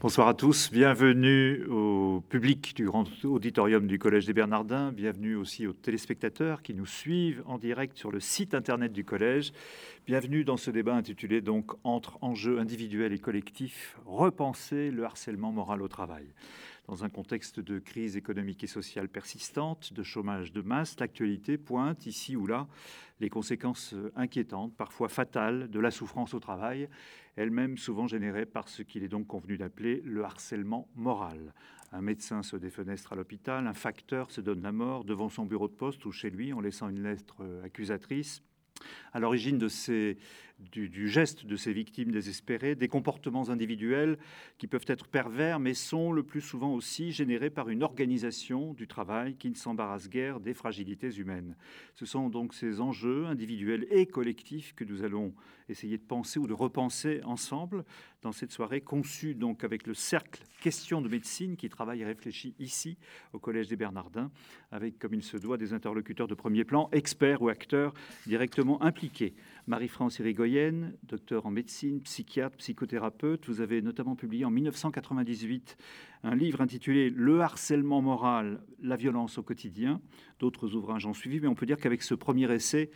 Bonsoir à tous, bienvenue au public du grand auditorium du Collège des Bernardins, bienvenue aussi aux téléspectateurs qui nous suivent en direct sur le site internet du Collège. Bienvenue dans ce débat intitulé donc Entre enjeux individuels et collectifs, repenser le harcèlement moral au travail. Dans un contexte de crise économique et sociale persistante, de chômage de masse, l'actualité pointe ici ou là les conséquences inquiétantes, parfois fatales, de la souffrance au travail, elle-même souvent générée par ce qu'il est donc convenu d'appeler le harcèlement moral. Un médecin se défenestre à l'hôpital, un facteur se donne la mort devant son bureau de poste ou chez lui en laissant une lettre accusatrice. À l'origine de ces du, geste de ces victimes désespérées, des comportements individuels qui peuvent être pervers, mais sont le plus souvent aussi générés par une organisation du travail qui ne s'embarrasse guère des fragilités humaines. Ce sont donc ces enjeux individuels et collectifs que nous allons essayer de penser ou de repenser ensemble dans cette soirée conçue donc avec le cercle Questions de médecine qui travaille et réfléchit ici au Collège des Bernardins, avec comme il se doit des interlocuteurs de premier plan, experts ou acteurs directement impliqués Marie-France Irigoyenne, docteur en médecine, psychiatre, psychothérapeute. Vous avez notamment publié en 1998 un livre intitulé Le harcèlement moral, la violence au quotidien. D'autres ouvrages ont suivi, mais on peut dire qu'avec ce premier essai,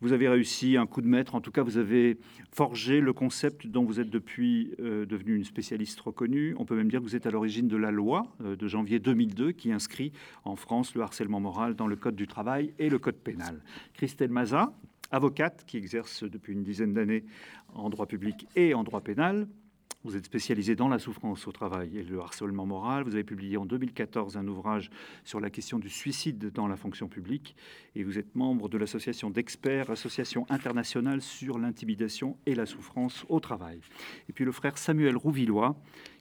vous avez réussi un coup de maître. En tout cas, vous avez forgé le concept dont vous êtes depuis euh, devenu une spécialiste reconnue. On peut même dire que vous êtes à l'origine de la loi euh, de janvier 2002 qui inscrit en France le harcèlement moral dans le Code du travail et le Code pénal. Christelle Maza, avocate qui exerce depuis une dizaine d'années en droit public et en droit pénal. Vous êtes spécialisé dans la souffrance au travail et le harcèlement moral. Vous avez publié en 2014 un ouvrage sur la question du suicide dans la fonction publique et vous êtes membre de l'association d'experts, association internationale sur l'intimidation et la souffrance au travail. Et puis le frère Samuel Rouvillois,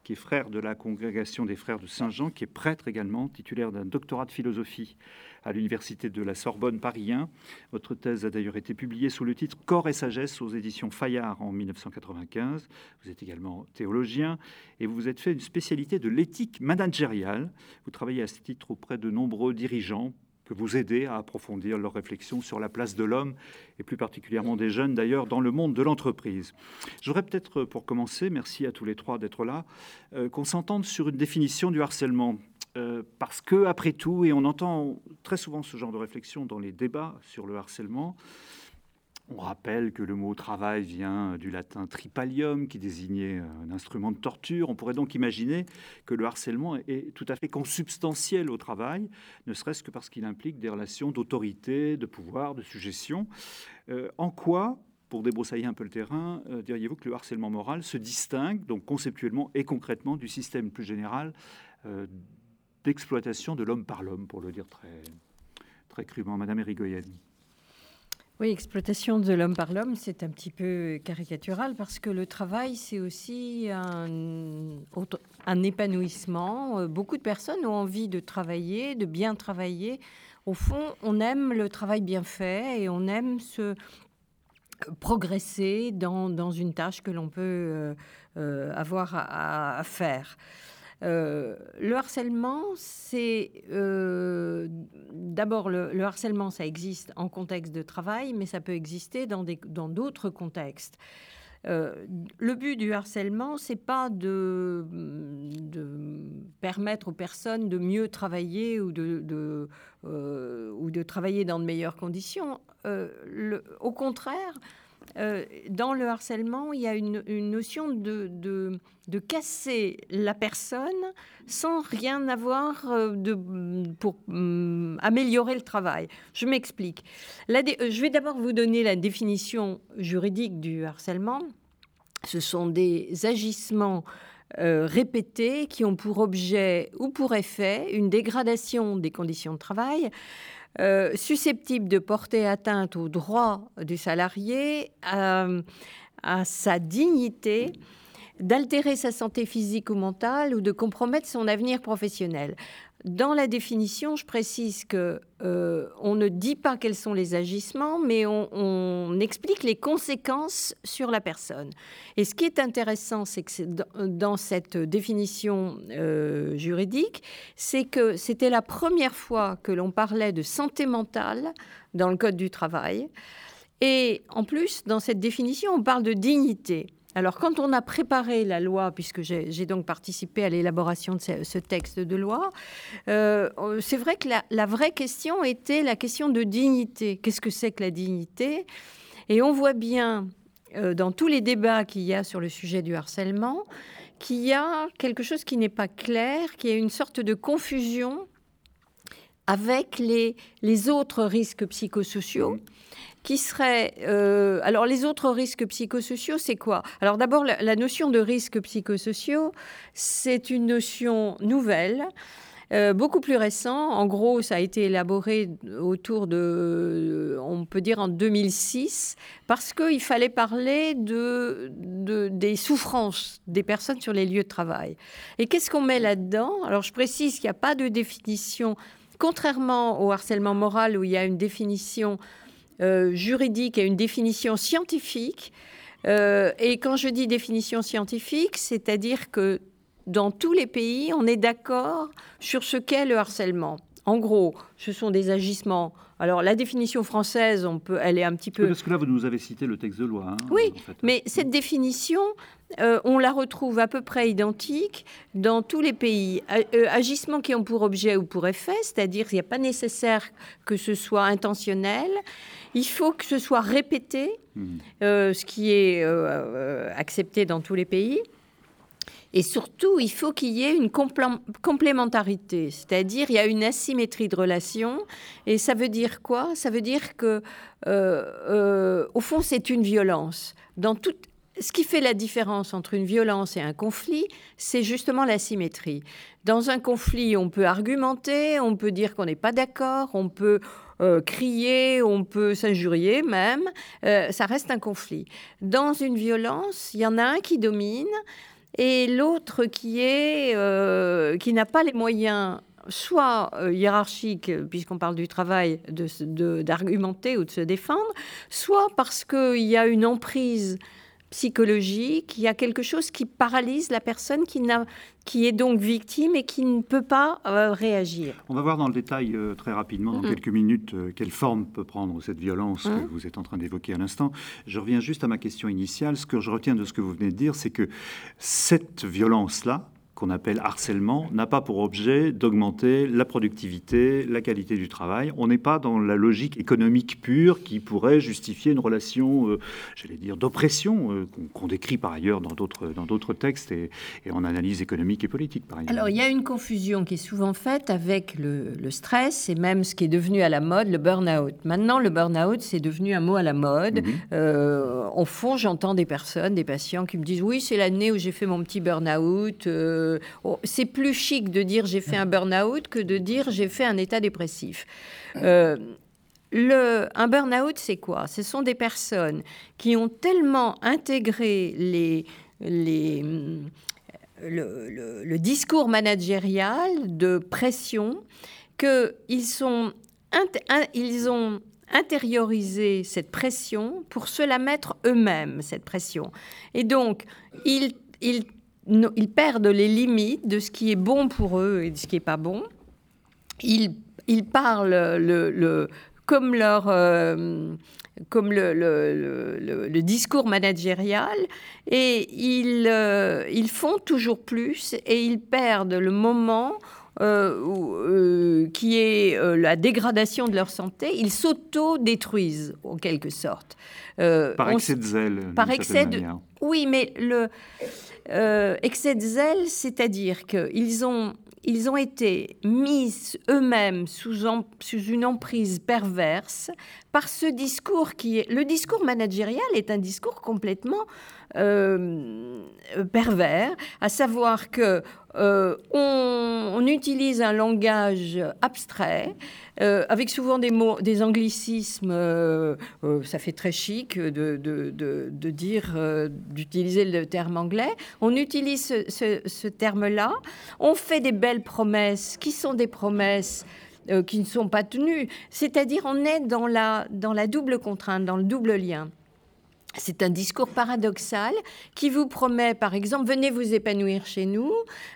qui est frère de la congrégation des frères de Saint-Jean, qui est prêtre également, titulaire d'un doctorat de philosophie à l'université de la Sorbonne Paris 1. Votre thèse a d'ailleurs été publiée sous le titre Corps et sagesse aux éditions Fayard en 1995. Vous êtes également théologien et vous vous êtes fait une spécialité de l'éthique managériale. Vous travaillez à ce titre auprès de nombreux dirigeants que vous aidez à approfondir leurs réflexions sur la place de l'homme, et plus particulièrement des jeunes d'ailleurs, dans le monde de l'entreprise. J'aurais peut-être, pour commencer, merci à tous les trois d'être là, euh, qu'on s'entende sur une définition du harcèlement. Euh, parce que, après tout, et on entend très souvent ce genre de réflexion dans les débats sur le harcèlement, on rappelle que le mot travail vient du latin tripalium, qui désignait un instrument de torture. On pourrait donc imaginer que le harcèlement est tout à fait consubstantiel au travail, ne serait-ce que parce qu'il implique des relations d'autorité, de pouvoir, de suggestion. Euh, en quoi, pour débroussailler un peu le terrain, euh, diriez-vous que le harcèlement moral se distingue, donc conceptuellement et concrètement, du système plus général d'exploitation de l'homme par l'homme, pour le dire très, très crûment. Madame Érigoyen. Oui, exploitation de l'homme par l'homme, c'est un petit peu caricatural parce que le travail, c'est aussi un, épanouissement. Euh, beaucoup de personnes ont envie de travailler, de bien travailler. Au fond, on aime le travail bien fait et on aime se progresser dans, une tâche que l'on peut euh, euh, avoir à faire. Euh, le harcèlement, c'est euh, d'abord le, harcèlement, ça existe en contexte de travail, mais ça peut exister dans d'autres contextes. Euh, le but du harcèlement, c'est pas de, permettre aux personnes de mieux travailler ou de, ou de travailler dans de meilleures conditions. au contraire, euh, dans le harcèlement, il y a une, notion de, de, casser la personne sans rien avoir euh, de, pour mm, améliorer le travail. Je m'explique. Euh, je vais d'abord vous donner la définition juridique du harcèlement. Ce sont des agissements répétés qui ont pour objet ou pour effet une dégradation des conditions de travail, euh, susceptible de porter atteinte aux droits du salarié, à, sa dignité, d'altérer sa santé physique ou mentale ou de compromettre son avenir professionnel. Dans la définition, je précise que euh, on ne dit pas quels sont les agissements, mais on, explique les conséquences sur la personne. Et ce qui est intéressant, c'est que dans, cette définition euh, juridique, c'est que c'était la première fois que l'on parlait de santé mentale dans le code du travail. Et en plus, dans cette définition, on parle de dignité. Alors, quand on a préparé la loi, puisque j'ai donc participé à l'élaboration de ce, texte de loi, euh, c'est vrai que la, vraie question était la question de dignité. Qu'est-ce que c'est que la dignité? Et on voit bien euh, dans tous les débats qu'il y a sur le sujet du harcèlement qu'il y a quelque chose qui n'est pas clair, qui est une sorte de confusion avec les autres risques psychosociaux qui serait... Euh, alors les autres risques psychosociaux, c'est quoi? Alors d'abord, la, notion de risques psychosociaux, c'est une notion nouvelle. Euh, beaucoup plus récent. En gros, ça a été élaboré autour de, on peut dire en 2006, parce qu'il fallait parler de, des souffrances des personnes sur les lieux de travail. Et qu'est-ce qu'on met là-dedans? Alors, je précise qu'il n'y a pas de définition, contrairement au harcèlement moral où il y a une définition euh, juridique et une définition scientifique. Euh, et quand je dis définition scientifique, c'est-à-dire que dans tous les pays, on est d'accord sur ce qu'est le harcèlement. En gros, ce sont des agissements. Alors la définition française, on peut, elle est un petit peu. parce que là, vous nous avez cité le texte de loi. Hein, oui, mais cette définition, euh, on la retrouve à peu près identique dans tous les pays. agissements qui ont pour objet ou pour effet, c'est-à-dire qu'il n'y a pas nécessaire que ce soit intentionnel. Il faut que ce soit répété, hmm. euh, ce qui est euh, euh, accepté dans tous les pays. Et surtout, il faut qu'il y ait une complémentarité, c'est-à-dire il y a une asymétrie de relation. Et ça veut dire quoi? Ça veut dire que, au fond, c'est une violence. Dans tout, ce qui fait la différence entre une violence et un conflit, c'est justement l'asymétrie. Dans un conflit, on peut argumenter, on peut dire qu'on n'est pas d'accord, on peut euh, crier, on peut s'injurier même, euh, ça reste un conflit. Dans une violence, il y en a un qui domine et l'autre qui est euh, qui n'a pas les moyens soit hiérarchiques, puisqu'on parle du travail, d'argumenter ou de se défendre, soit parce qu'il y a une emprise psychologique, il y a quelque chose qui paralyse la personne qui, qui est donc victime et qui ne peut pas euh, réagir. On va voir dans le détail euh, très rapidement, dans quelques minutes, euh, quelle forme peut prendre cette violence que mm-hmm. vous êtes en train d'évoquer à l'instant. Je reviens juste à ma question initiale. Ce que je retiens de ce que vous venez de dire, c'est que cette violence-là, qu'on appelle harcèlement n'a pas pour objet d'augmenter la productivité, la qualité du travail. On n'est pas dans la logique économique pure qui pourrait justifier une relation, euh, j'allais dire, d'oppression euh, qu'on décrit par ailleurs dans d'autres dans d'autres textes et, en analyse économique et politique par ailleurs. Alors il y a une confusion qui est souvent faite avec le, stress et même ce qui est devenu à la mode, le burn-out. Maintenant, le burn-out c'est devenu un mot à la mode. Euh, au fond, j'entends des personnes, des patients qui me disent oui, c'est l'année où j'ai fait mon petit burn-out. Oh, c'est plus chic de dire j'ai fait un burn-out que de dire j'ai fait un état dépressif. Euh, le, un burn-out, c'est quoi? Ce sont des personnes qui ont tellement intégré les, les, le, discours managérial de pression qu'ils sont, ils ont intériorisé cette pression pour se la mettre eux-mêmes, cette pression. Et donc, ils, ils ils perdent les limites de ce qui est bon pour eux et de ce qui n'est pas bon. Ils, ils parlent le, comme leur... Euh, comme le, le, discours managérial, et ils, euh, ils font toujours plus et ils perdent le moment euh, qui est la dégradation de leur santé, ils s'auto-détruisent en quelque sorte. par excès de zèle. Par excès de. Oui, mais le, euh, excès de zèle, c'est-à-dire qu'ils ont, ils ont été mis eux-mêmes sous, une emprise perverse par ce discours qui est... Le discours managérial est un discours complètement euh, pervers, à savoir que euh, on, utilise un langage abstrait, euh, avec souvent des mots, des anglicismes. ça fait très chic de, de, dire, d'utiliser le terme anglais. On utilise ce, ce terme-là. On fait des belles promesses qui sont des promesses qui ne sont pas tenues. C'est-à-dire, on est dans la, dans la double contrainte, dans le double lien. C'est un discours paradoxal qui vous promet, par exemple, venez vous épanouir chez nous,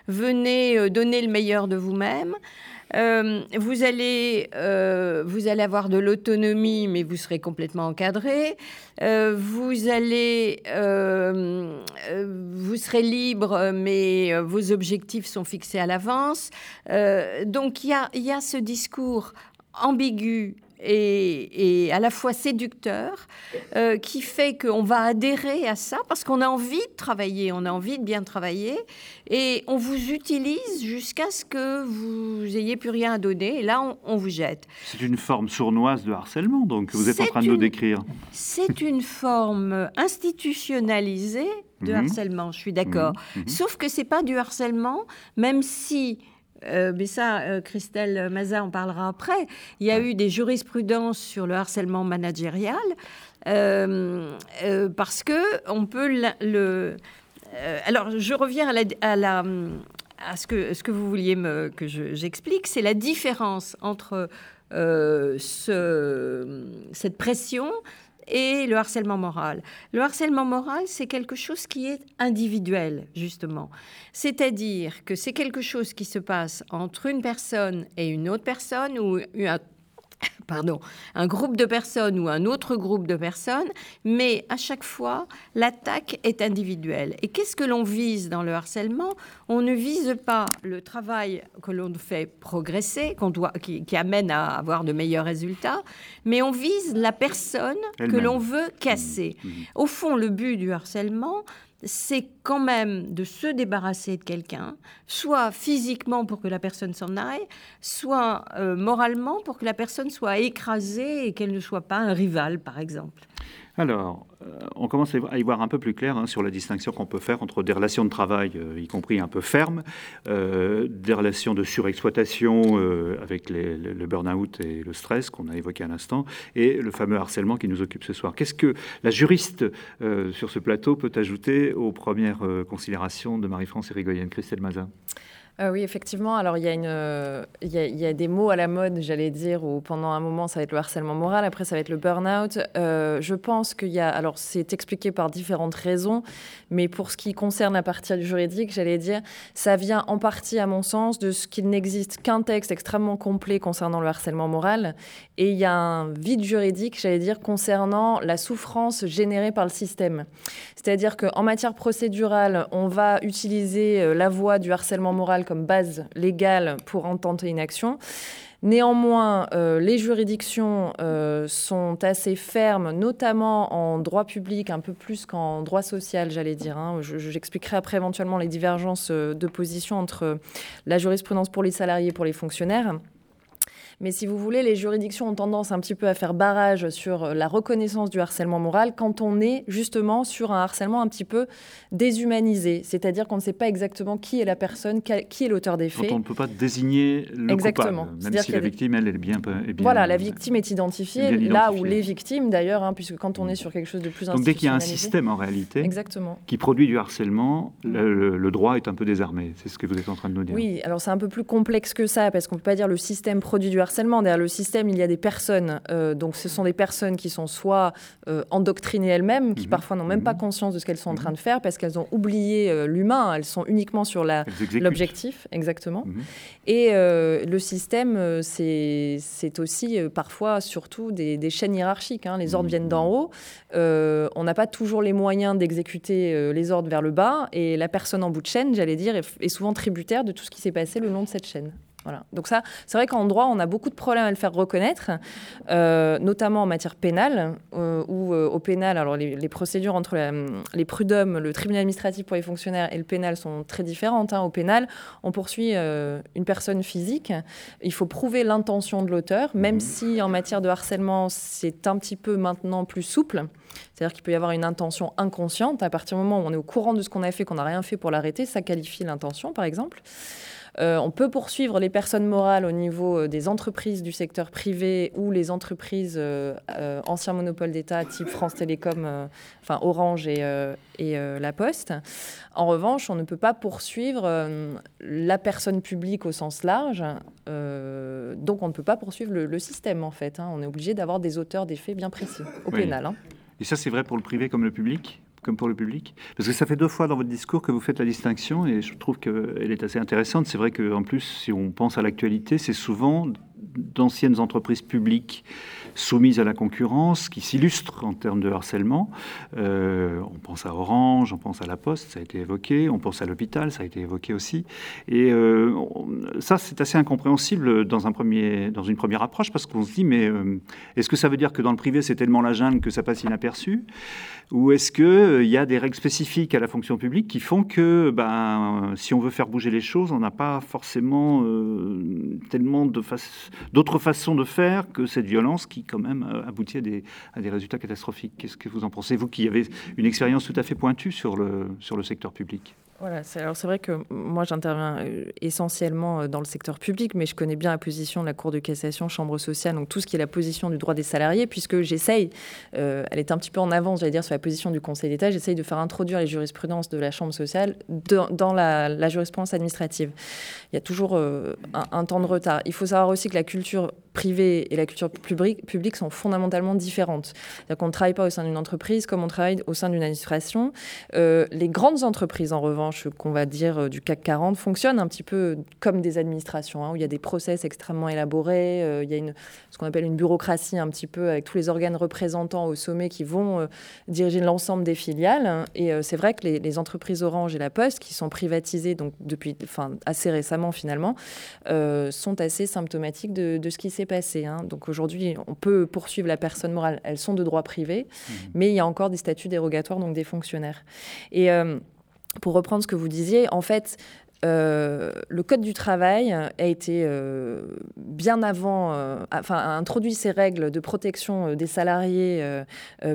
venez euh, donner le meilleur de vous-même. vous, allez, vous allez avoir de l'autonomie, mais vous serez complètement encadré. vous allez, vous serez libre, mais vos objectifs sont fixés à l'avance. donc il y a, y a ce discours ambigu et, à la fois séducteur, euh, qui fait qu'on va adhérer à ça parce qu'on a envie de travailler, on a envie de bien travailler, et on vous utilise jusqu'à ce que vous ayez plus rien à donner, et là on, vous jette. C'est une forme sournoise de harcèlement, donc vous êtes en train de nous décrire. C'est une forme institutionnalisée de mhm. harcèlement, je suis d'accord. Mhm. Mhm. Sauf que c'est pas du harcèlement, même si euh, mais ça, euh, Christelle Maza en parlera après. Il y a eu des jurisprudences sur le harcèlement managérial euh, parce que on peut le. alors, je reviens à, la, à, la, à ce, que, ce que vous vouliez me, que j'explique, c'est la différence entre ce, cette pression et le harcèlement moral. Le harcèlement moral, c'est quelque chose qui est individuel, justement. C'est-à-dire que c'est quelque chose qui se passe entre une personne et une autre personne, ou un pardon, un groupe de personnes ou un autre groupe de personnes, mais à chaque fois, l'attaque est individuelle. Et qu'est-ce que l'on vise dans le harcèlement? On ne vise pas le travail que l'on fait progresser, qu'on doit, qui, amène à avoir de meilleurs résultats, mais on vise la personne que l'on veut casser. Mmh, mmh. Au fond, le but du harcèlement, c'est quand même de se débarrasser de quelqu'un, soit physiquement pour que la personne s'en aille, soit euh, moralement pour que la personne soit écrasée et qu'elle ne soit pas un rival, par exemple. Alors, euh, on commence à y voir un peu plus clair hein, sur la distinction qu'on peut faire entre des relations de travail, euh, y compris un peu fermes, euh, des relations de surexploitation avec le burn-out et le stress qu'on a évoqué à l'instant, et le fameux harcèlement qui nous occupe ce soir. Qu'est-ce que la juriste sur ce plateau peut ajouter aux premières considérations de Marie-France Érigoyenne, Christelle Mazin? Ah oui, effectivement. Alors, il y, a une, il, y a, des mots à la mode, j'allais dire, où pendant un moment, ça va être le harcèlement moral, après, ça va être le burn-out. Euh, je pense qu'il y a. Alors, c'est expliqué par différentes raisons, mais pour ce qui concerne la partie juridique, j'allais dire, ça vient en partie, à mon sens, de ce qu'il n'existe qu'un texte extrêmement complet concernant le harcèlement moral. Et il y a un vide juridique, j'allais dire, concernant la souffrance générée par le système. C'est-à-dire qu'en matière procédurale, on va utiliser euh, la voie du harcèlement moral comme base légale pour intenter une action. Néanmoins, euh, les juridictions euh, sont assez fermes, notamment en droit public, un peu plus qu'en droit social, j'allais dire. Hein. J'expliquerai après éventuellement les divergences de position entre la jurisprudence pour les salariés et pour les fonctionnaires. Mais si vous voulez, les juridictions ont tendance un petit peu à faire barrage sur euh, la reconnaissance du harcèlement moral quand on est justement sur un harcèlement un petit peu déshumanisé. C'est-à-dire qu'on ne sait pas exactement qui est la personne, qui est l'auteur des faits. on ne peut pas désigner le exactement. coupable, même si la victime, elle, est bien, est bien... Voilà, la victime est identifiée, là où les victimes d'ailleurs, hein, puisque quand on est sur quelque chose de plus Donc dès qu'il y a un système en réalité exactement. qui produit du harcèlement, le, le droit est un peu désarmé. C'est ce que vous êtes en train de nous dire. Oui, alors c'est un peu plus complexe que ça, parce qu'on ne peut pas dire le système produit du harcèlement harcèlement. Derrière le système, il y a des personnes. Euh, donc, ce sont des personnes qui sont soit euh, endoctrinées elles-mêmes, qui mhm. parfois n'ont même pas mhm. conscience de ce qu'elles sont en train de faire parce qu'elles ont oublié euh, l'humain. Elles sont uniquement sur l'objectif, exactement. Mhm. Et le système, c'est aussi parfois, surtout, des, chaînes hiérarchiques. Hein. Les ordres viennent d'en haut. on n'a pas toujours les moyens d'exécuter les ordres vers le bas. Et la personne en bout de chaîne, j'allais dire, est souvent tributaire de tout ce qui s'est passé le long de cette chaîne. Voilà. Donc ça, c'est vrai qu'en droit, on a beaucoup de problèmes à le faire reconnaître, euh, notamment en matière pénale, euh, où euh, au pénal, alors les, procédures entre les prud'hommes, le tribunal administratif pour les fonctionnaires et le pénal sont très différentes. Hein. Au pénal, on poursuit une personne physique, il faut prouver l'intention de l'auteur, même mmh. si en matière de harcèlement, c'est un petit peu maintenant plus souple. C'est-à-dire qu'il peut y avoir une intention inconsciente. À partir du moment où on est au courant de ce qu'on a fait, qu'on n'a rien fait pour l'arrêter, ça qualifie l'intention, par exemple. Euh, on peut poursuivre les personnes morales au niveau euh, des entreprises du secteur privé ou les entreprises euh, anciens monopoles d'État type France Télécom, enfin Orange et, La Poste. En revanche, on ne peut pas poursuivre la personne publique au sens large. donc on ne peut pas poursuivre le, système en fait. Hein. On est obligé d'avoir des auteurs des faits bien précis au pénal. Hein. Et ça, c'est vrai pour le privé comme le public? Comme pour le public Parce que ça fait deux fois dans votre discours que vous faites la distinction et je trouve qu'elle est assez intéressante. C'est vrai qu'en plus, si on pense à l'actualité, c'est souvent d'anciennes entreprises publiques soumises à la concurrence, qui s'illustrent en termes de harcèlement. Euh, on pense à Orange, on pense à La Poste, ça a été évoqué, on pense à l'hôpital, ça a été évoqué aussi. Et euh, ça, c'est assez incompréhensible dans, un premier, dans une première approche, parce qu'on se dit, mais euh, est-ce que ça veut dire que dans le privé, c'est tellement la jungle que ça passe inaperçu? Ou est-ce qu'il y a des règles spécifiques à la fonction publique qui font que ben, si on veut faire bouger les choses, on n'a pas forcément tellement d'autres façons de faire que cette violence qui quand même euh, aboutit à des, résultats catastrophiques. Qu'est-ce que vous en pensez, vous qui avez une expérience tout à fait pointue sur le secteur public? Voilà, alors c'est vrai que moi j'interviens euh, essentiellement euh, dans le secteur public, mais je connais bien la position de la Cour de cassation, Chambre sociale, donc tout ce qui est la position du droit des salariés, puisque j'essaye, euh, elle est un petit peu en avance, j'allais dire, sur la position du Conseil d'État, j'essaye de faire introduire les jurisprudences de la Chambre sociale dans, la, jurisprudence administrative. Il y a toujours un, temps de retard. Il faut savoir aussi que la culture privée et la culture publique sont fondamentalement différentes. C'est-à-dire qu'on ne travaille pas au sein d'une entreprise comme on travaille au sein d'une administration. les grandes entreprises, en revanche, qu'on va dire euh, du CAC 40 fonctionnent un petit peu comme des administrations, hein, où il y a des process extrêmement élaborés, euh, il y a une, ce qu'on appelle une bureaucratie un petit peu avec tous les organes représentants au sommet qui vont euh, diriger l'ensemble des filiales. Et c'est vrai que les, entreprises Orange et La Poste, qui sont privatisées donc depuis, enfin assez récemment finalement, sont assez symptomatiques de, ce qui s'est passé. Hein. Donc aujourd'hui, on peut poursuivre la personne morale, elles sont de droit privé, mmh. mais il y a encore des statuts dérogatoires donc des fonctionnaires. Et pour reprendre ce que vous disiez, en fait, euh, le Code du travail a été euh, bien avant, euh, enfin, a introduit ces règles de protection des salariés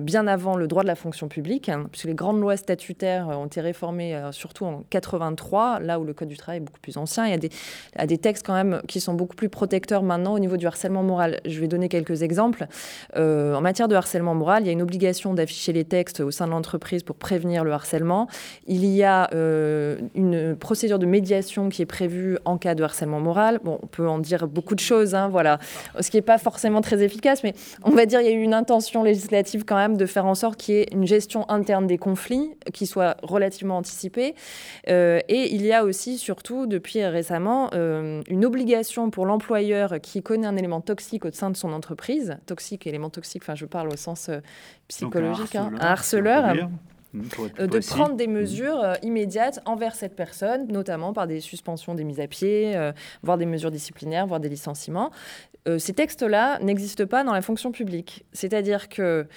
bien avant le droit de la fonction publique, hein, puisque les grandes lois statutaires ont été réformées surtout en 83, là où le Code du travail est beaucoup plus ancien. Il y, a des, a des textes quand même qui sont beaucoup plus protecteurs maintenant au niveau du harcèlement moral. Je vais donner quelques exemples. en matière de harcèlement moral, il y a une obligation d'afficher les textes au sein de l'entreprise pour prévenir le harcèlement. Il y a une procédure de médiation qui est prévue en cas de harcèlement moral. Bon, on peut en dire beaucoup de choses, hein, voilà, ce qui n'est pas forcément très efficace, mais on va dire qu'il y a eu une intention législative quand même de faire en sorte qu'il y ait une gestion interne des conflits qui soit relativement anticipée. Euh, et il y a aussi, surtout depuis récemment, euh, une obligation pour l'employeur qui connaît un élément toxique au sein de son entreprise, toxique, élément toxique, enfin je parle au sens euh, psychologique, un harceleur. Un harceleur Mmh, euh, de prendre des mmh. mesures euh, immédiates envers cette personne, notamment par des suspensions des mises à pied, euh, voire des mesures disciplinaires, voire des licenciements. ces textes-là n'existent pas dans la fonction publique. C'est-à-dire que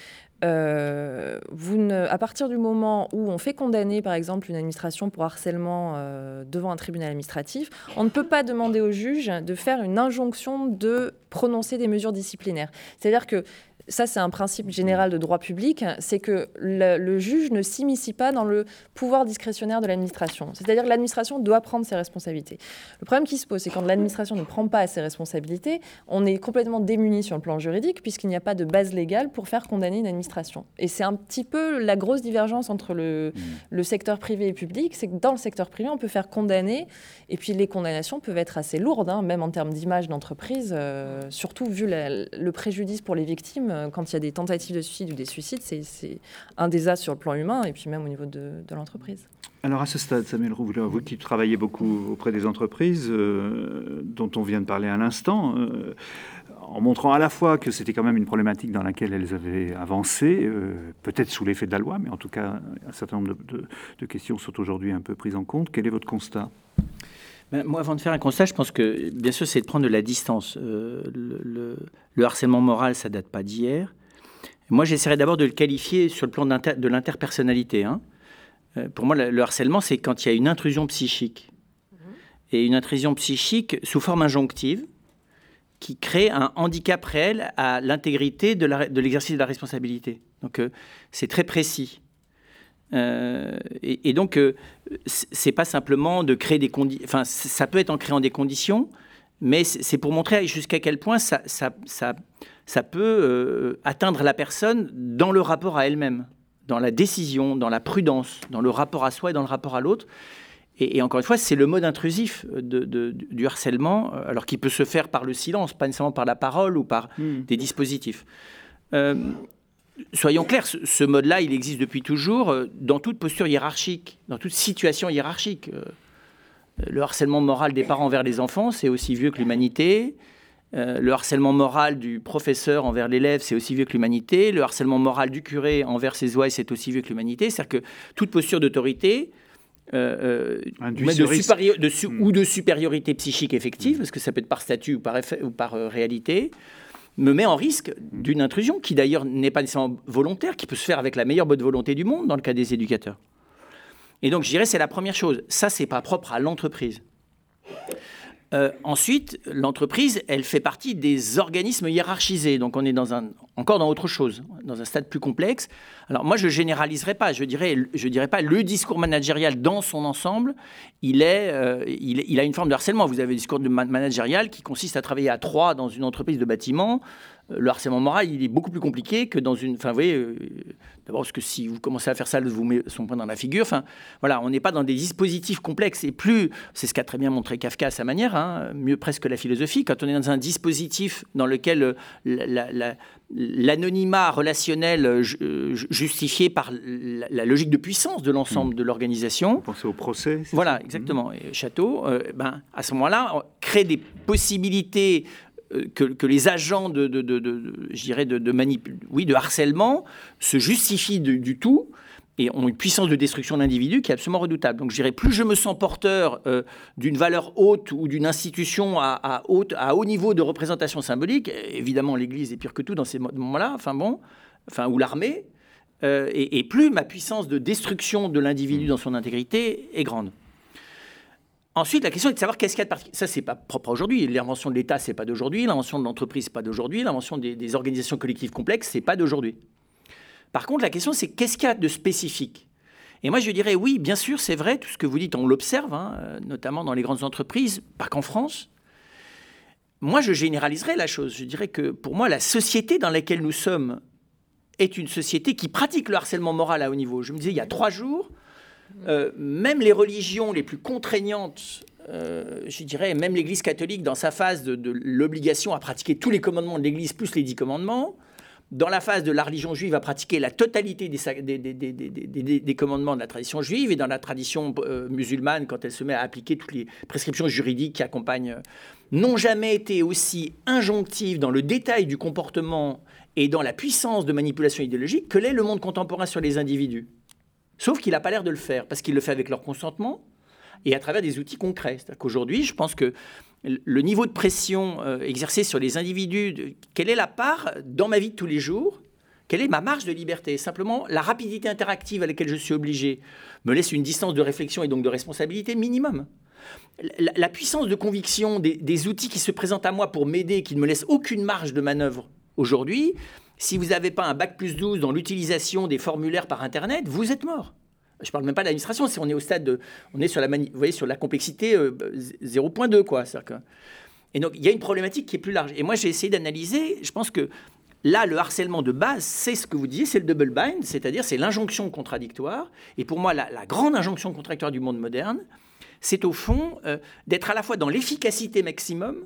vous ne, à partir du moment où on fait condamner, par exemple, une administration pour harcèlement devant un tribunal administratif, on ne peut pas demander au juge de faire une injonction de prononcer des mesures disciplinaires. C'est-à-dire que ça c'est un principe général de droit public, c'est que le, juge ne s'immisce pas dans le pouvoir discrétionnaire de l'administration. C'est-à-dire que l'administration doit prendre ses responsabilités. Le problème qui se pose, c'est quand l'administration ne prend pas ses responsabilités, on est complètement démuni sur le plan juridique puisqu'il n'y a pas de base légale pour faire condamner une administration. Et c'est un petit peu la grosse divergence entre le, mmh. secteur privé et public, c'est que dans le secteur privé, on peut faire condamner, et puis les condamnations peuvent être assez lourdes, hein, même en termes d'image d'entreprise, euh, surtout vu le préjudice pour les victimes euh, quand il y a des tentatives de suicide ou des suicides, c'est un désastre sur le plan humain et puis même au niveau de, l'entreprise. Alors à ce stade, Samuel Rouvler, vous qui travaillez beaucoup auprès des entreprises, euh, dont on vient de parler à l'instant, euh, en montrant à la fois que c'était quand même une problématique dans laquelle elles avaient avancé, peut-être sous l'effet de la loi, mais en tout cas, un certain nombre de, questions sont aujourd'hui un peu prises en compte. Quel est votre constat? Ben, moi, avant de faire un constat, je pense que, bien sûr, c'est de prendre de la distance. le, le harcèlement moral, ça date pas d'hier. Moi, j'essaierai d'abord de le qualifier sur le plan de l'interpersonnalité. Hein. Euh, pour moi, le harcèlement, c'est quand il y a une intrusion psychique. Mhm. Et une intrusion psychique sous forme injonctive qui crée un handicap réel à l'intégrité de l'exercice de, la responsabilité. Donc, euh, c'est très précis. Euh, et, donc, c'est pas simplement de créer des conditions. Enfin, ça peut être en créant des conditions, mais c'est pour montrer jusqu'à quel point ça, ça, ça, ça peut euh, atteindre la personne dans le rapport à elle-même, dans la décision, dans la prudence, dans le rapport à soi et dans le rapport à l'autre. Et, encore une fois, c'est le mode intrusif de, du harcèlement, euh, alors qu'il peut se faire par le silence, pas nécessairement par la parole ou par hmm. des dispositifs. Euh, soyons clairs, ce, mode-là, il existe depuis toujours euh, dans toute posture hiérarchique, dans toute situation hiérarchique. Euh, le harcèlement moral des parents envers les enfants, c'est aussi vieux que l'humanité. Euh, le harcèlement moral du professeur envers l'élève, c'est aussi vieux que l'humanité. Le harcèlement moral du curé envers ses ouailles, c'est aussi vieux que l'humanité. C'est-à-dire que toute posture d'autorité, de de hmm. ou de supériorité psychique effective, parce que ça peut être par statut ou par, effet, ou par réalité, me met en risque d'une intrusion qui d'ailleurs n'est pas nécessairement volontaire, qui peut se faire avec la meilleure bonne volonté du monde dans le cas des éducateurs. Et donc je dirais c'est la première chose. Ça c'est pas propre à l'entreprise. Euh, ensuite, l'entreprise, elle fait partie des organismes hiérarchisés. Donc on est encore dans autre chose, dans un stade plus complexe. Alors moi, je généraliserai pas. Je dirais, je dirais pas le discours managérial dans son ensemble. Il est, euh, il, a une forme de harcèlement. Vous avez le discours managérial qui consiste à travailler à trois dans une entreprise de bâtiment le harcèlement moral, il est beaucoup plus compliqué que dans une. Enfin, vous voyez, euh, d'abord parce que si vous commencez à faire ça, vous met son point dans la figure. Enfin, voilà, on n'est pas dans des dispositifs complexes. Et plus, c'est ce qu'a très bien montré Kafka à sa manière, hein, mieux presque la philosophie, quand on est dans un dispositif dans lequel euh, l'anonymat relationnel euh, justifié par la, logique de puissance de l'ensemble hmm. de l'organisation. Pensez au procès Voilà, exactement. Et Château, ben, à ce moment-là, crée des possibilités euh, que, les agents de, de, de, de, de, oui, de harcèlement se justifient du tout et ont une puissance de destruction de l'individu qui est absolument redoutable. Donc je dirais, plus je me sens porteur euh, d'une valeur haute ou d'une institution à, à, haute, à haut niveau de représentation symbolique, évidemment l'Église est pire que tout dans ces moments-là, enfin bon, enfin, ou l'armée, euh, et, et, plus ma puissance de destruction de l'individu dans son intégrité est grande. Ensuite, la question est de savoir qu'est-ce qu'il y a de particulier. Ça, c'est pas propre aujourd'hui. L'invention de l'État, c'est pas d'aujourd'hui. L'invention de l'entreprise, c'est pas d'aujourd'hui. L'invention des, organisations collectives complexes, c'est pas d'aujourd'hui. Par contre, la question, c'est qu'est-ce qu'il y a de spécifique? Et moi, je dirais oui, bien sûr, c'est vrai, tout ce que vous dites, on l'observe, hein, notamment dans les grandes entreprises, pas qu'en France. Moi, je généraliserais la chose. Je dirais que pour moi, la société dans laquelle nous sommes est une société qui pratique le harcèlement moral à haut niveau. Je me disais, il y a trois jours, euh, même les religions les plus contraignantes, euh, je dirais, même l'Église catholique, dans sa phase de, l'obligation à pratiquer tous les commandements de l'Église, plus les dix commandements, dans la phase de la religion juive, à pratiquer la totalité des, commandements de la tradition juive, et dans la tradition euh, musulmane, quand elle se met à appliquer toutes les prescriptions juridiques qui accompagnent, n'ont jamais été aussi injonctives dans le détail du comportement et dans la puissance de manipulation idéologique que l'est le monde contemporain sur les individus. Sauf qu'il n'a pas l'air de le faire, parce qu'il le fait avec leur consentement et à travers des outils concrets. C'est-à-dire qu'aujourd'hui, je pense que le niveau de pression euh, exercé sur les individus, quelle est la part dans ma vie de tous les jours quelle est ma marge de liberté? Simplement, la rapidité interactive à laquelle je suis obligé me laisse une distance de réflexion et donc de responsabilité minimum. La, puissance de conviction des, des, outils qui se présentent à moi pour m'aider, qui ne me laissent aucune marge de manœuvre aujourd'hui, si vous n'avez pas un bac plus 12 dans l'utilisation des formulaires par Internet, vous êtes mort. Je ne parle même pas de l'administration, si on est au stade de, on est sur la, vous voyez, sur la complexité 0.2 euh, quoi. Que, et donc il y a une problématique qui est plus large. Et moi j'ai essayé d'analyser. Je pense que là le harcèlement de base, c'est ce que vous disiez, c'est le double bind, c'est-à-dire c'est l'injonction contradictoire. Et pour moi la, grande injonction contradictoire du monde moderne, c'est au fond euh, d'être à la fois dans l'efficacité maximum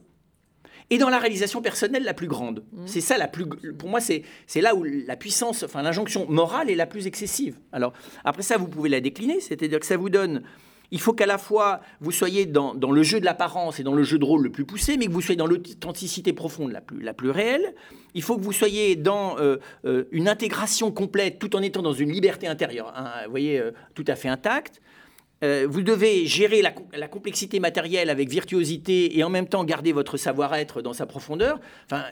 et dans la réalisation personnelle la plus grande. Mmh. C'est ça la plus. Pour moi, c'est là où la puissance, enfin l'injonction morale est la plus excessive. Alors après ça, vous pouvez la décliner, c'est-à-dire que ça vous donne. Il faut qu'à la fois vous soyez dans, dans le jeu de l'apparence et dans le jeu de rôle le plus poussé, mais que vous soyez dans l'authenticité profonde la plus, la plus réelle. Il faut que vous soyez dans euh, euh, une intégration complète tout en étant dans une liberté intérieure, hein, vous voyez, euh, tout à fait intacte. Euh, vous devez gérer la, complexité matérielle avec virtuosité et en même temps garder votre savoir-être dans sa profondeur. Enfin,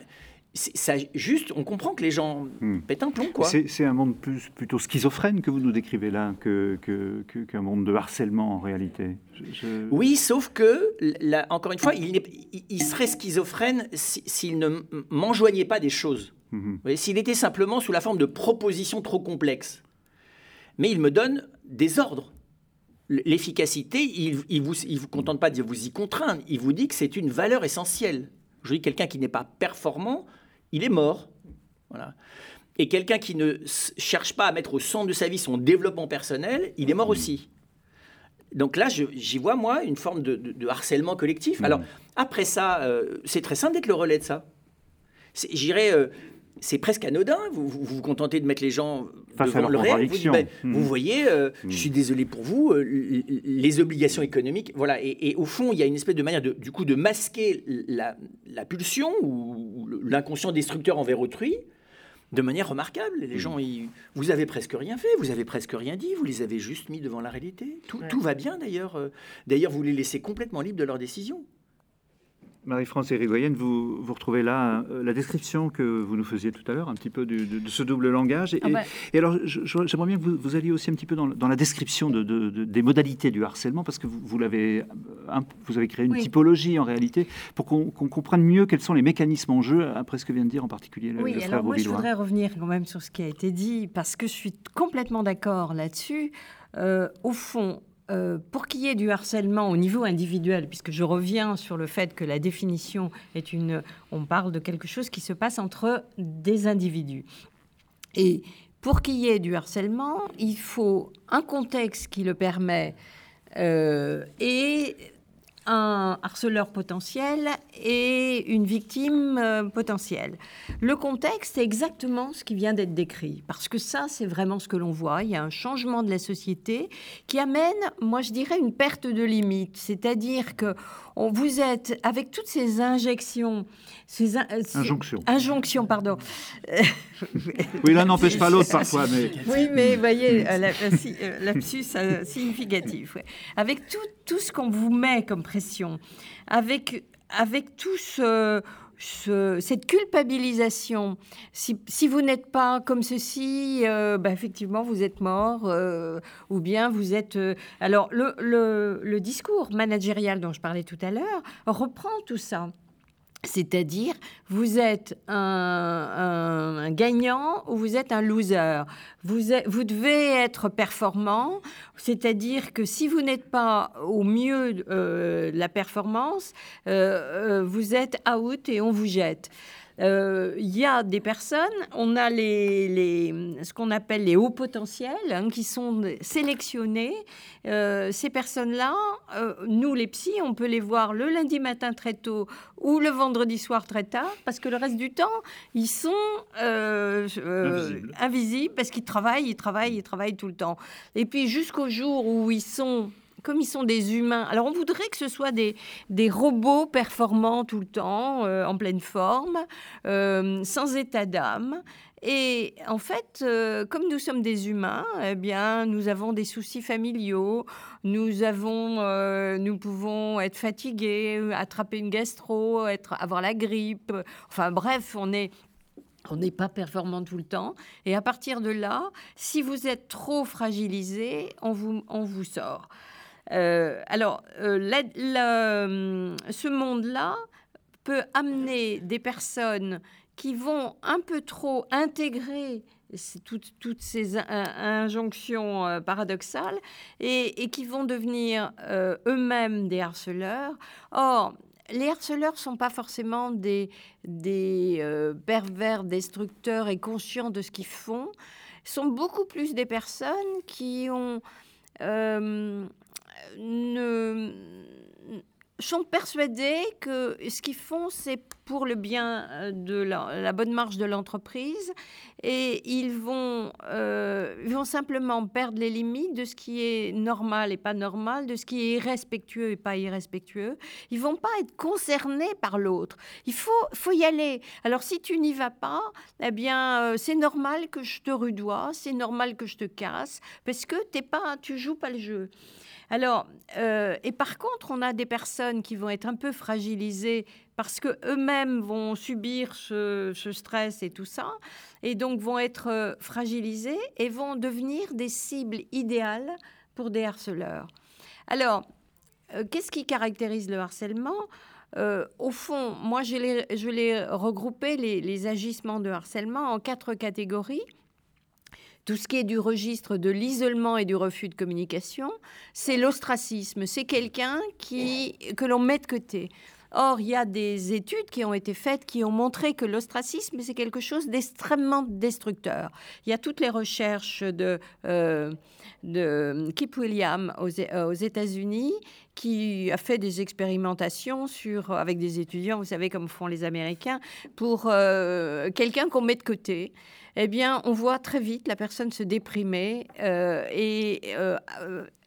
ça, juste, on comprend que les gens hmm. pètent un plomb, quoi. C'est un monde plus, plutôt schizophrène que vous nous décrivez là, qu'un que, que, monde de harcèlement en réalité. Oui, sauf que, encore une fois, il, il serait schizophrène s'il ne m'enjoignait pas des choses. Hmm. S'il était simplement sous la forme de propositions trop complexes. Mais il me donne des ordres l'efficacité, il ne vous, il vous contente pas de vous y contraindre, il vous dit que c'est une valeur essentielle. Je dis quelqu'un qui n'est pas performant, il est mort. Voilà. Et quelqu'un qui ne cherche pas à mettre au centre de sa vie son développement personnel, il est mort aussi. Donc là, j'y vois, moi, une forme de, harcèlement collectif. Mmh. Alors, après ça, euh, c'est très simple d'être le relais de ça. J'irais, euh, c'est presque anodin. Vous, vous, contentez de mettre les gens Face devant le réel. Vous, ben, hmm. vous, voyez, euh, je hmm. suis désolé pour vous, euh, les obligations économiques. Voilà. Et, au fond, il y a une espèce de manière, de, du coup, de masquer la, la pulsion ou, l'inconscient destructeur envers autrui de manière remarquable. Les hmm. gens, vous avez presque rien fait, vous avez presque rien dit, vous les avez juste mis devant la réalité. Tout, tout va bien d'ailleurs. Euh, d'ailleurs, vous les laissez complètement libres de leurs décisions. Marie-France Érigoyenne, vous, vous retrouvez là euh, la description que vous nous faisiez tout à l'heure, un petit peu de, ce double langage. Et, ah bah. alors, j'aimerais bien que vous, alliez aussi un petit peu dans, la description de, des modalités du harcèlement, parce que vous, vous l'avez, vous avez créé une typologie en réalité, pour qu'on comprenne mieux quels sont les mécanismes en jeu, après ce que vient de dire en particulier le, oui, le alors moi, je voudrais revenir quand même sur ce qui a été dit, parce que je suis complètement d'accord là-dessus. Euh, au fond, euh, pour qu'il y ait du harcèlement au niveau individuel, puisque je reviens sur le fait que la définition est une... On parle de quelque chose qui se passe entre des individus. Et pour qu'il y ait du harcèlement, il faut un contexte qui le permet euh, et un harceleur potentiel et une victime euh, potentielle. Le contexte est exactement ce qui vient d'être décrit, parce que ça, c'est vraiment ce que l'on voit. Il y a un changement de la société qui amène, moi je dirais, une perte de limite. C'est-à-dire que on, vous êtes, avec toutes ces injections, ces, euh, injonctions. injonctions, pardon. oui, l'un n'empêche pas l'autre parfois. Mais... Oui, mais voyez, euh, lapsus significatif. Avec tout, tout ce qu'on vous met comme avec, avec tout ce cette culpabilisation. Si, si vous n'êtes pas comme ceci, euh, bah, effectivement, vous êtes mort, euh, ou bien vous êtes... Euh, alors, le, le discours managérial dont je parlais tout à l'heure reprend tout ça. C'est-à-dire, vous êtes un, gagnant ou vous êtes un loser. Vous, vous devez être performant, c'est-à-dire que si vous n'êtes pas au mieux de euh, la performance, euh, euh, vous êtes out et on vous jette. Euh, il y a des personnes, on a les, ce qu'on appelle les hauts potentiels, hein, qui sont sélectionnés. Euh, ces personnes-là, euh, nous les psys, on peut les voir le lundi matin très tôt ou le vendredi soir très tard, parce que le reste du temps, ils sont invisibles. invisibles, parce qu'ils travaillent, ils travaillent, ils travaillent tout le temps. Et puis jusqu'au jour où ils sont comme ils sont des humains, alors on voudrait que ce soit des, des robots performants tout le temps, euh, en pleine forme, euh, sans état d'âme. Et en fait, euh, comme nous sommes des humains, eh bien, nous avons des soucis familiaux, nous avons, nous pouvons être fatigués, attraper une gastro, être, avoir la grippe. Enfin bref, on est on n'est pas performant tout le temps. Et à partir de là, si vous êtes trop fragilisé, on vous, on vous sort. Euh, alors, euh, hum, ce monde-là peut amener des personnes qui vont un peu trop intégrer toutes, ces injonctions euh, paradoxales et, qui vont devenir eux-mêmes des harceleurs. Or, les harceleurs ne sont pas forcément des, pervers destructeurs et conscients de ce qu'ils font. sont beaucoup plus des personnes qui ont ne sont persuadés que ce qu'ils font, c'est pour le bien euh, de la, bonne marche de l'entreprise et ils vont, euh, vont simplement perdre les limites de ce qui est normal et pas normal, de ce qui est irrespectueux et pas irrespectueux. Ils vont pas être concernés par l'autre. Il faut, faut y aller. Alors si tu n'y vas pas, eh bien euh, c'est normal que je te rudoie, c'est normal que je te casse parce que t'es pas, tu joues pas le jeu. Alors, euh, et par contre, on a des personnes qui vont être un peu fragilisées parce que eux-mêmes vont subir ce, stress et tout ça, et donc vont être euh, fragilisées et vont devenir des cibles idéales pour des harceleurs. Alors, euh, qu'est-ce qui caractérise le harcèlement? Au fond, moi, je l'ai regroupé les agissements de harcèlement en quatre catégories tout ce qui est du registre de l'isolement et du refus de communication, c'est l'ostracisme. C'est quelqu'un qui que l'on met de côté. Or, il y a des études qui ont été faites qui ont montré que l'ostracisme, c'est quelque chose d'extrêmement destructeur. Il y a toutes les recherches de, euh, Kip William aux, aux États-Unis qui a fait des expérimentations sur, avec des étudiants, vous savez, comme font les Américains, pour euh, quelqu'un qu'on met de côté eh bien, on voit très vite la personne se déprimer euh, et, euh,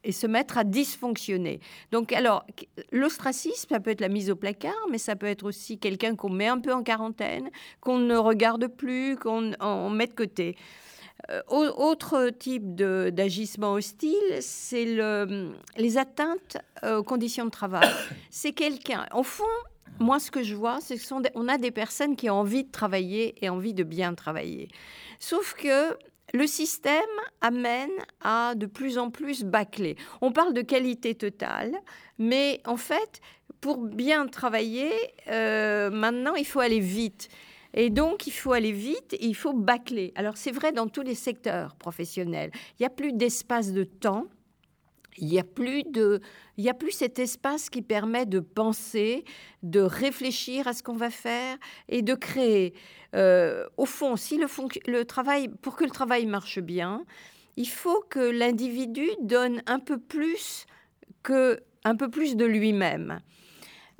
et, se mettre à dysfonctionner. Donc, alors, l'ostracisme, ça peut être la mise au placard, mais ça peut être aussi quelqu'un qu'on met un peu en quarantaine, qu'on ne regarde plus, qu'on met de côté. Euh, autre type d'agissement hostile, c'est le, les atteintes aux conditions de travail. C'est quelqu'un, au fond, moi, ce que je vois, c'est qu'on a des personnes qui ont envie de travailler et envie de bien travailler. Sauf que le système amène à de plus en plus bâcler. On parle de qualité totale, mais en fait, pour bien travailler, euh, maintenant, il faut aller vite. Et donc, il faut aller vite et il faut bâcler. Alors, c'est vrai dans tous les secteurs professionnels. Il n'y a plus d'espace de temps il n'y a plus de, il y a plus cet espace qui permet de penser, de réfléchir à ce qu'on va faire et de créer. Euh, au fond, si le, travail, pour que le travail marche bien, il faut que l'individu donne un peu plus que un peu plus de lui-même.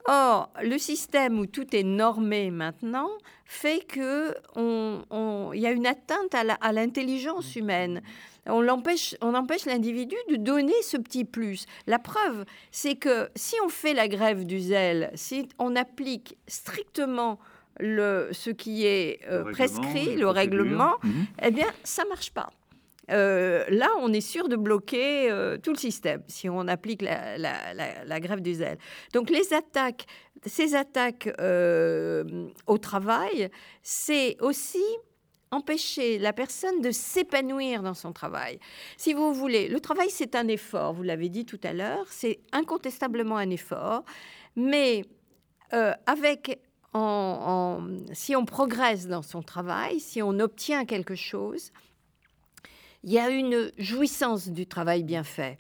Or, le système où tout est normé maintenant fait que on, y a une atteinte à l'intelligence humaine on, empêche, on empêche l'individu de donner ce petit plus. La preuve, c'est que si on fait la grève du zèle, si on applique strictement le, ce qui est euh, prescrit, le règlement, mhm. eh bien, ça marche pas. Euh, là, on est sûr de bloquer euh, tout le système si on applique la, la, grève du zèle. Donc, les attaques, ces attaques au travail, c'est aussi empêcher la personne de s'épanouir dans son travail. Si vous voulez, le travail, c'est un effort, vous l'avez dit tout à l'heure, c'est incontestablement un effort, mais euh, avec, si on progresse dans son travail, si on obtient quelque chose, il y a une jouissance du travail bien fait.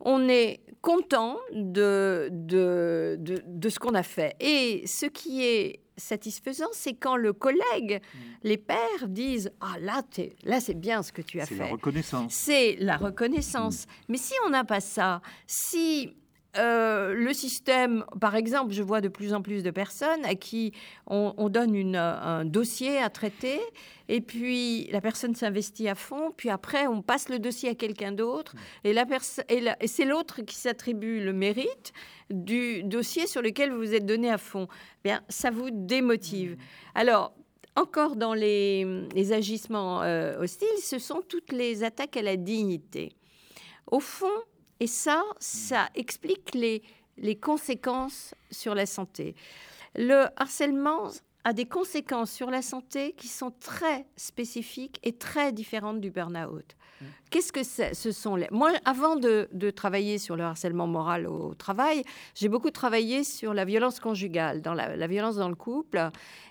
On est content de, de, de ce qu'on a fait. Et ce qui est satisfaisant, c'est quand le collègue, mm. les pères disent Ah là, là c'est bien ce que tu as fait. C'est la reconnaissance. C'est la reconnaissance. Mais si on n'a pas ça, si euh, le système, par exemple, je vois de plus en plus de personnes à qui on, donne un dossier à traiter, et puis la personne s'investit à fond, puis après on passe le dossier à quelqu'un d'autre, et, la et, c'est l'autre qui s'attribue le mérite du dossier sur lequel vous êtes donné à fond. Bien, ça vous démotive. Alors, encore dans les, agissements euh, hostiles, ce sont toutes les attaques à la dignité. Au fond, et ça, ça explique les, les conséquences sur la santé. Le harcèlement a des conséquences sur la santé qui sont très spécifiques et très différentes du burn-out. Mmh. Qu'est-ce que Ce sont les... Moi, avant de, travailler sur le harcèlement moral au travail, j'ai beaucoup travaillé sur la violence conjugale, dans la, violence dans le couple.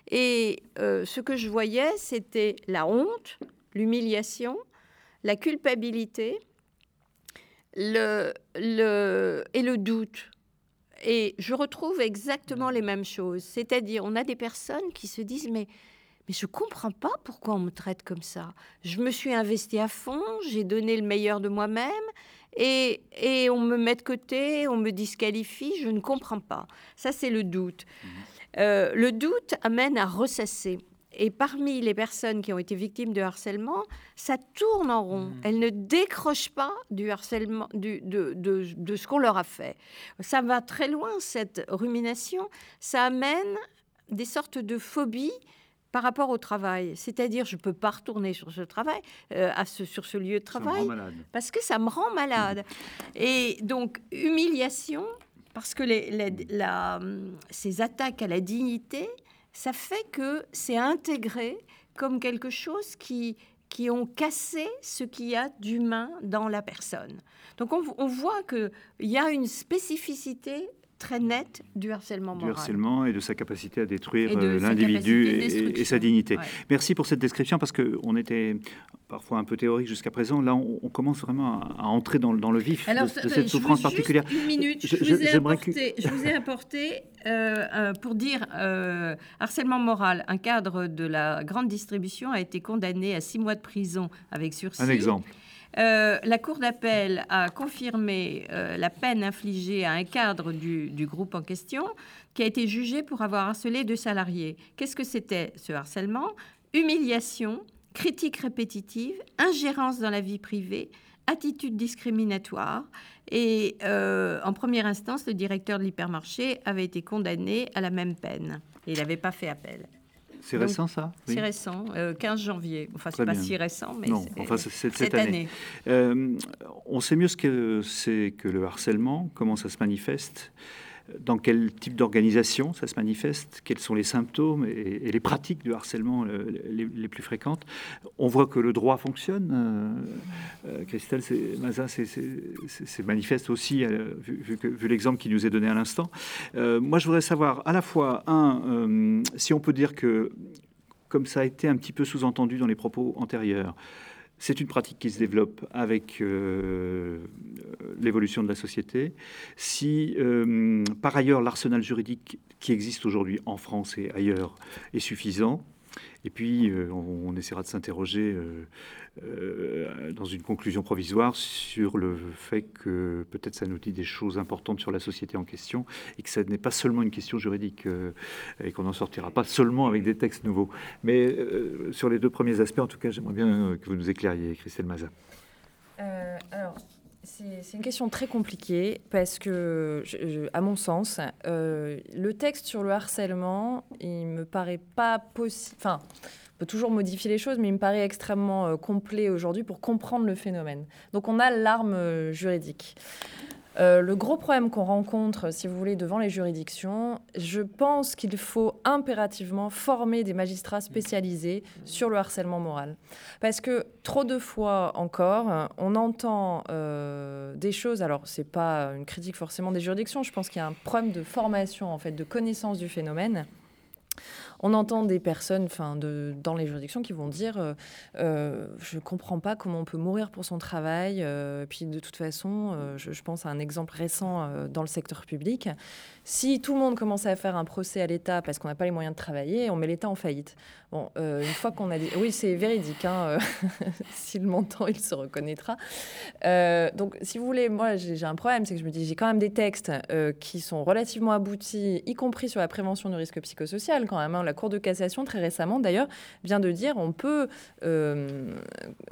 Et euh, ce que je voyais, c'était la honte, l'humiliation, la culpabilité, le, le, et le doute. Et je retrouve exactement les mêmes choses. C'est-à-dire, on a des personnes qui se disent, mais, mais je ne comprends pas pourquoi on me traite comme ça. Je me suis investi à fond, j'ai donné le meilleur de moi-même, et, et, on me met de côté, on me disqualifie, je ne comprends pas. Ça, c'est le doute. Mmh. Euh, le doute amène à ressasser. Et parmi les personnes qui ont été victimes de harcèlement, ça tourne en rond. Mmh. Elles ne décrochent pas du harcèlement, du, de, de, de, ce qu'on leur a fait. Ça va très loin, cette rumination. Ça amène des sortes de phobies par rapport au travail. C'est-à-dire, je ne peux pas retourner sur ce travail, euh, à ce, sur ce lieu de travail, parce que ça me rend malade. Mmh. Et donc, humiliation, parce que les, la, ces attaques à la dignité ça fait que c'est intégré comme quelque chose qui, qui ont cassé ce qu'il y a d'humain dans la personne. Donc on, voit qu'il y a une spécificité très net du harcèlement moral. Du harcèlement et de sa capacité à détruire euh, l'individu et, sa dignité. Merci pour cette description parce qu'on était parfois un peu théorique jusqu'à présent. Là, on, commence vraiment à, entrer dans, le vif de, cette souffrance particulière. Une minute, je, vous, ai apporté, je vous ai apporté pour dire harcèlement moral. Un cadre de la grande distribution a été condamné à six mois de prison avec sursis. Un exemple. Euh, la Cour d'appel a confirmé euh, la peine infligée à un cadre du, groupe en question qui a été jugé pour avoir harcelé deux salariés. Qu'est-ce que c'était ce harcèlement? Humiliation, critique répétitive, ingérence dans la vie privée, attitude discriminatoire. Et euh, en première instance, le directeur de l'hypermarché avait été condamné à la même peine. il n'avait pas fait appel. C'est récent, ça C'est récent, 15 euh, janvier. Enfin, c'est pas si récent, mais non, enfin, c'est cette, année. Euh, on sait mieux ce que c'est que le harcèlement, comment ça se manifeste dans quel type d'organisation ça se manifeste, quels sont les symptômes et, les pratiques du harcèlement euh, les, plus fréquentes? On voit que le droit fonctionne. Euh, euh, Christelle Maza, c'est manifeste aussi, vu, vu l'exemple qui nous est donné à l'instant. moi, je voudrais savoir à la fois, si on peut dire que, comme ça a été un petit peu sous-entendu dans les propos antérieurs, c'est une pratique qui se développe avec euh, l'évolution de la société. Si euh, par ailleurs l'arsenal juridique qui existe aujourd'hui en France et ailleurs est suffisant, et puis, euh, on, essaiera de s'interroger euh, euh, dans une conclusion provisoire sur le fait que peut-être ça nous dit des choses importantes sur la société en question et que ça n'est pas seulement une question juridique et qu'on n'en sortira pas seulement avec des textes nouveaux. Mais sur les deux premiers aspects, en tout cas, j'aimerais bien que vous nous éclairiez, Christelle Maza. alors, c'est une question très compliquée parce que, à mon sens, euh, le texte sur le harcèlement, il me paraît pas possible. Enfin, on peut toujours modifier les choses, mais il me paraît extrêmement euh, complet aujourd'hui pour comprendre le phénomène. Donc, on a l'arme euh, juridique. Euh, le gros problème qu'on rencontre, si vous voulez, devant les juridictions, je pense qu'il faut impérativement former des magistrats spécialisés sur le harcèlement moral. Parce que trop de fois encore, on entend euh, des choses, alors c'est pas une critique forcément des juridictions, je pense qu'il y a un problème de formation, en fait, de connaissance du phénomène on entend des personnes dans les juridictions qui vont dire euh, euh, Je ne comprends pas comment on peut mourir pour son travail. Euh, puis de toute façon, je, pense à un exemple récent dans le secteur public. Si tout le monde commençait à faire un procès à l'État parce qu'on n'a pas les moyens de travailler, on met l'État en faillite. Bon, une fois qu'on a dit. Oui, c'est véridique. Hein, S'il m'entend, il se reconnaîtra. donc, si vous voulez, moi, j'ai un problème, c'est que je me dis j'ai quand même des textes qui sont relativement aboutis, y compris sur la prévention du risque psychosocial, quand même. Hein, la Cour de cassation, très récemment d'ailleurs, vient de dire on peut, euh,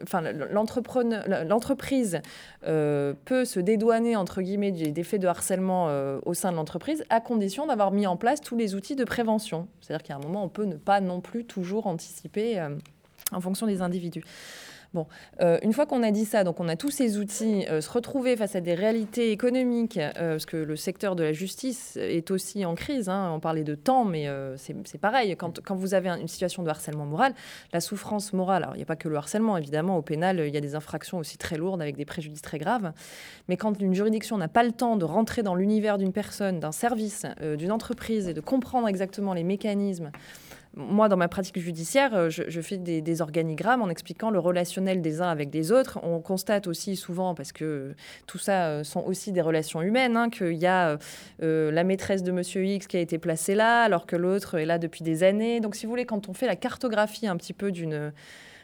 enfin, l'entreprise euh, peut se dédouaner, entre guillemets, des faits de harcèlement euh, au sein de l'entreprise à condition d'avoir mis en place tous les outils de prévention. C'est-à-dire qu'à un moment, on peut ne pas non plus toujours anticiper en fonction des individus. Bon, euh, une fois qu'on a dit ça, donc on a tous ces outils, euh, se retrouver face à des réalités économiques, euh, parce que le secteur de la justice est aussi en crise. Hein, on parlait de temps, mais c'est pareil. Quand, quand, vous avez une situation de harcèlement moral, la souffrance morale, alors il n'y a pas que le harcèlement, évidemment, au pénal, il y a des infractions aussi très lourdes avec des préjudices très graves. Mais quand une juridiction n'a pas le temps de rentrer dans l'univers d'une personne, d'un service, d'une entreprise et de comprendre exactement les mécanismes, moi, dans ma pratique judiciaire, euh, je, fais des, organigrammes en expliquant le relationnel des uns avec des autres. On constate aussi souvent, parce que tout ça euh, sont aussi des relations humaines, hein, qu'il y a euh, la maîtresse de Monsieur X qui a été placée là, alors que l'autre est là depuis des années. Donc, si vous voulez, quand on fait la cartographie un petit peu d'une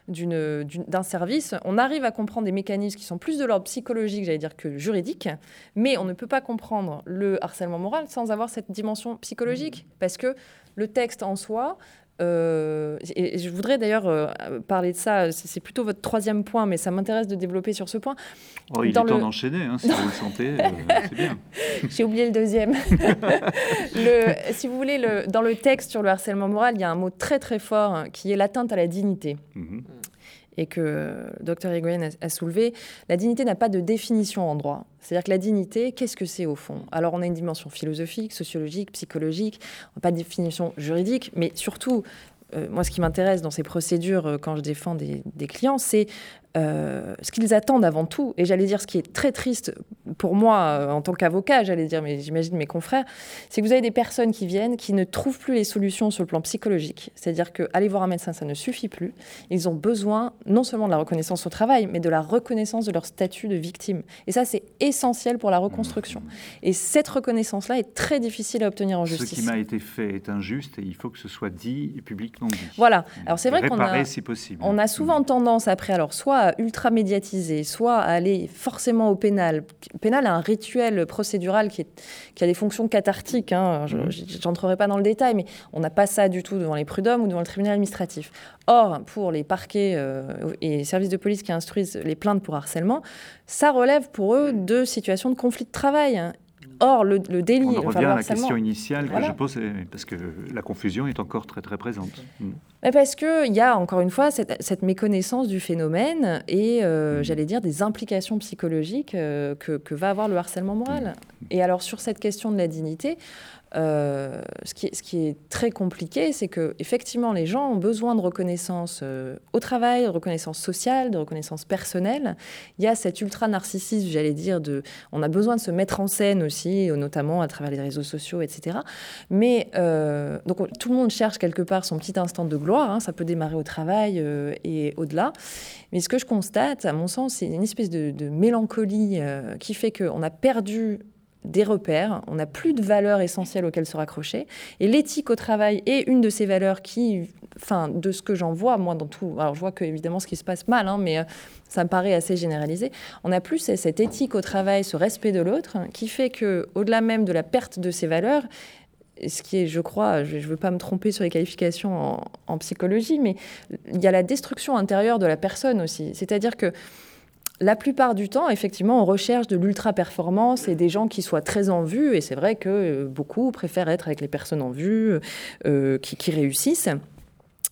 d'un service, on arrive à comprendre des mécanismes qui sont plus de l'ordre psychologique, j'allais dire, que juridique, mais on ne peut pas comprendre le harcèlement moral sans avoir cette dimension psychologique, mmh. parce que le texte en soi, euh, et je voudrais d'ailleurs euh, parler de ça, c'est plutôt votre troisième point, mais ça m'intéresse de développer sur ce point. Oh, il est temps d'enchaîner, hein, si vous le sentez, euh, c'est bien. J'ai oublié le deuxième. le, si vous voulez, le, dans le texte sur le harcèlement moral, il y a un mot très très fort hein, qui est l'atteinte à la dignité. Mhm et que le docteur Egoyen a, soulevé, la dignité n'a pas de définition en droit. C'est-à-dire que la dignité, qu'est-ce que c'est au fond? Alors on a une dimension philosophique, sociologique, psychologique, pas de définition juridique, mais surtout, euh, moi ce qui m'intéresse dans ces procédures euh, quand je défends des, clients, c'est euh, ce qu'ils attendent avant tout, et j'allais dire ce qui est très triste pour moi euh, en tant qu'avocat, j'allais dire, mais j'imagine mes confrères, c'est que vous avez des personnes qui viennent, qui ne trouvent plus les solutions sur le plan psychologique. C'est-à-dire que aller voir un médecin, ça ne suffit plus. Ils ont besoin non seulement de la reconnaissance au travail, mais de la reconnaissance de leur statut de victime. Et ça, c'est essentiel pour la reconstruction. Et cette reconnaissance-là est très difficile à obtenir en justice. Ce qui m'a été fait est injuste et il faut que ce soit dit et publiquement dit. Voilà. Alors c'est vrai qu'on a, si on a souvent tendance après, alors soit ultra médiatisé, soit aller forcément au pénal. Le pénal a un rituel procédural qui, est, qui a des fonctions cathartiques. Hein. Je n'entrerai pas dans le détail, mais on n'a pas ça du tout devant les prud'hommes ou devant le tribunal administratif. Or, pour les parquets euh, et services de police qui instruisent les plaintes pour harcèlement, ça relève pour eux de situations de conflit de travail. Or, le, délit. On revient à la question initiale que je posais, parce que la confusion est encore très très présente. Mm. Parce qu'il y a encore une fois cette, méconnaissance du phénomène et, euh, mm. j'allais dire, des implications psychologiques euh, que, que, va avoir le harcèlement moral. Mm. Et alors, sur cette question de la dignité, euh, ce, qui est, très compliqué, c'est que effectivement, les gens ont besoin de reconnaissance euh, au travail, de reconnaissance sociale, de reconnaissance personnelle. Il y a cet ultra narcissisme, j'allais dire, de, on a besoin de se mettre en scène aussi, notamment à travers les réseaux sociaux, etc. Mais euh, donc tout le monde cherche quelque part son petit instant de gloire. Hein, ça peut démarrer au travail et au-delà. Mais ce que je constate, à mon sens, c'est une espèce de mélancolie qui fait qu'on a perdu des repères, on n'a plus de valeurs essentielles auxquelles se raccrocher. Et l'éthique au travail est une de ces valeurs qui, enfin, de ce que j'en vois, moi, dans tout. Alors, je vois que, évidemment, ce qui se passe mal, hein, mais euh, ça me paraît assez généralisé. On n'a plus cette éthique au travail, ce respect de l'autre, qui fait que, au-delà même de la perte de ces valeurs, ce qui est, je crois, je ne veux pas me tromper sur les qualifications en psychologie, mais il y a la destruction intérieure de la personne aussi. C'est-à-dire que la plupart du temps, effectivement, on recherche de l'ultra-performance et des gens qui soient très en vue. Et c'est vrai que beaucoup préfèrent être avec les personnes en vue, euh, qui, réussissent.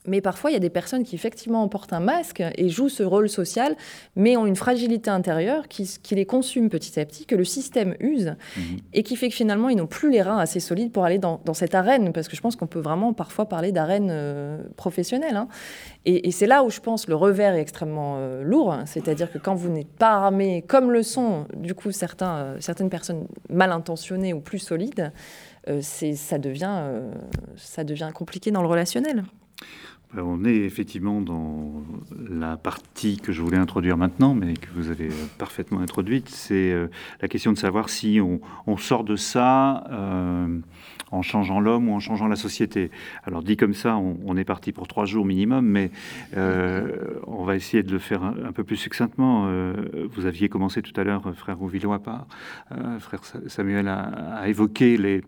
Mais parfois, il y a des personnes qui effectivement portent un masque et jouent ce rôle social, mais ont une fragilité intérieure qui, les consume petit à petit, que le système use, mhm. et qui fait que finalement, ils n'ont plus les reins assez solides pour aller dans, cette arène, parce que je pense qu'on peut vraiment parfois parler d'arène euh, professionnelle. Hein. Et, c'est là où je pense le revers est extrêmement euh, lourd, c'est-à-dire que quand vous n'êtes pas armé, comme le sont du coup certains, euh, certaines personnes mal intentionnées ou plus solides, ça, devient, ça devient compliqué dans le relationnel. Euh, on est effectivement dans la partie que je voulais introduire maintenant, mais que vous avez parfaitement introduite. C'est euh, la question de savoir si on, sort de ça euh, en changeant l'homme ou en changeant la société. Alors dit comme ça, on, est parti pour trois jours minimum, mais on va essayer de le faire un, peu plus succinctement. vous aviez commencé tout à l'heure, frère Rouvillois, pas frère Samuel a, les,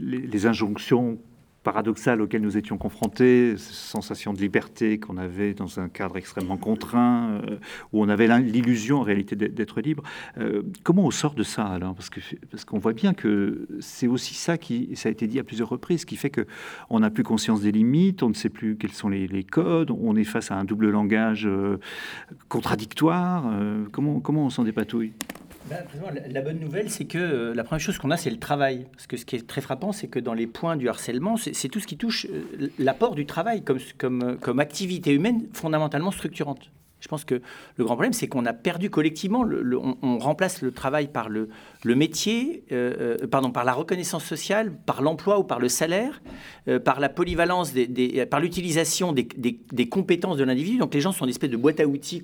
les injonctions paradoxal auquel nous étions confrontés, cette sensation de liberté qu'on avait dans un cadre extrêmement contraint, euh, où on avait l'illusion en réalité d'être libre. Euh, comment on sort de ça alors? Parce qu'on voit bien que c'est aussi ça qui, ça a été dit à plusieurs reprises, qui fait que on n'a plus conscience des limites, on ne sait plus quels sont les, codes, on est face à un double langage euh, contradictoire. comment comment on s'en dépatouille? Ben, la bonne nouvelle, c'est que euh, la première chose qu'on a, c'est le travail. Parce que ce qui est très frappant, c'est que dans les points du harcèlement, c'est tout ce qui touche euh, l'apport du travail comme, comme, activité humaine fondamentalement structurante. Je pense que le grand problème, c'est qu'on a perdu collectivement, le, on, remplace le travail par le, métier, euh, pardon, par la reconnaissance sociale, par l'emploi ou par le salaire, par la polyvalence, par l'utilisation des, des, compétences de l'individu. Donc les gens sont une espèce de boîte à outils.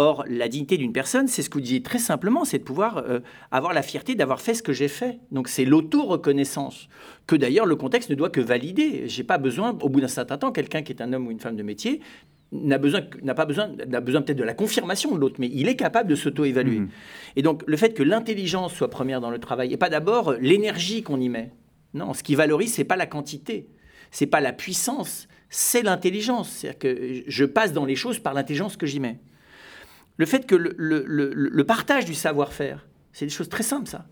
Or, la dignité d'une personne, c'est ce que vous disiez très simplement, c'est de pouvoir euh, avoir la fierté d'avoir fait ce que j'ai fait. Donc, c'est l'auto-reconnaissance, que d'ailleurs le contexte ne doit que valider. J'ai pas besoin, au bout d'un certain temps, quelqu'un qui est un homme ou une femme de métier n'a besoin n'a pas besoin n'a besoin peut-être de la confirmation de l'autre mais il est capable de s'auto-évaluer mmh. et donc le fait que l'intelligence soit première dans le travail et pas d'abord l'énergie qu'on y met non ce qui valorise c'est pas la quantité c'est pas la puissance c'est l'intelligence c'est-à-dire que je passe dans les choses par l'intelligence que j'y mets le fait que le, partage du savoir-faire, c'est des choses très simples, ça.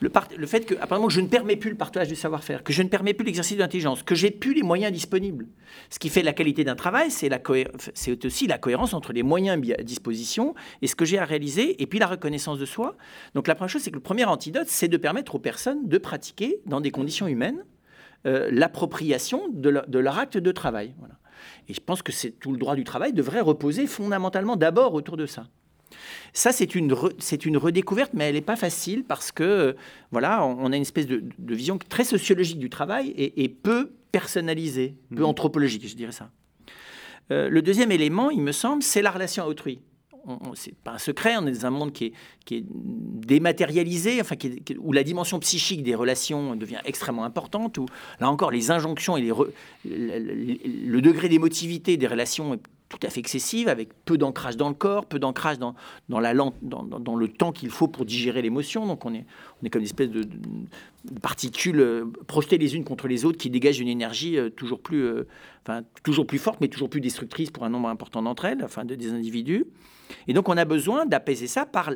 Le, fait que, apparemment, je ne permets plus le partage du savoir-faire, que je ne permets plus l'exercice de l'intelligence, que j'ai plus les moyens disponibles. Ce qui fait la qualité d'un travail, c'est aussi la cohérence entre les moyens à disposition et ce que j'ai à réaliser, et puis la reconnaissance de soi. Donc la première chose, c'est que le premier antidote, c'est de permettre aux personnes de pratiquer dans des conditions humaines l'appropriation de, de, leur acte de travail. Voilà. Et je pense que c'est tout le droit du travail devrait reposer fondamentalement d'abord autour de ça. Ça, c'est une, c'est une redécouverte, mais elle n'est pas facile parce que, voilà, on a une espèce de, vision très sociologique du travail et, peu personnalisée, peu mmh. anthropologique, je dirais ça. Euh, le deuxième élément, il me semble, c'est la relation à autrui. C'est pas un secret, on est dans un monde qui est, dématérialisé, enfin, où la dimension psychique des relations devient extrêmement importante, où là encore les injonctions et les le degré d'émotivité des relations tout à fait excessive, avec peu d'ancrage dans le corps, peu d'ancrage dans, dans, la dans, dans, le temps qu'il faut pour digérer l'émotion. Donc on est, on est comme une espèce de, particules euh, projetées les unes contre les autres qui dégagent une énergie euh, toujours plus, euh, enfin, toujours plus forte, mais toujours plus destructrice pour un nombre important d'entre elles, enfin de, des individus. Et donc on a besoin d'apaiser ça par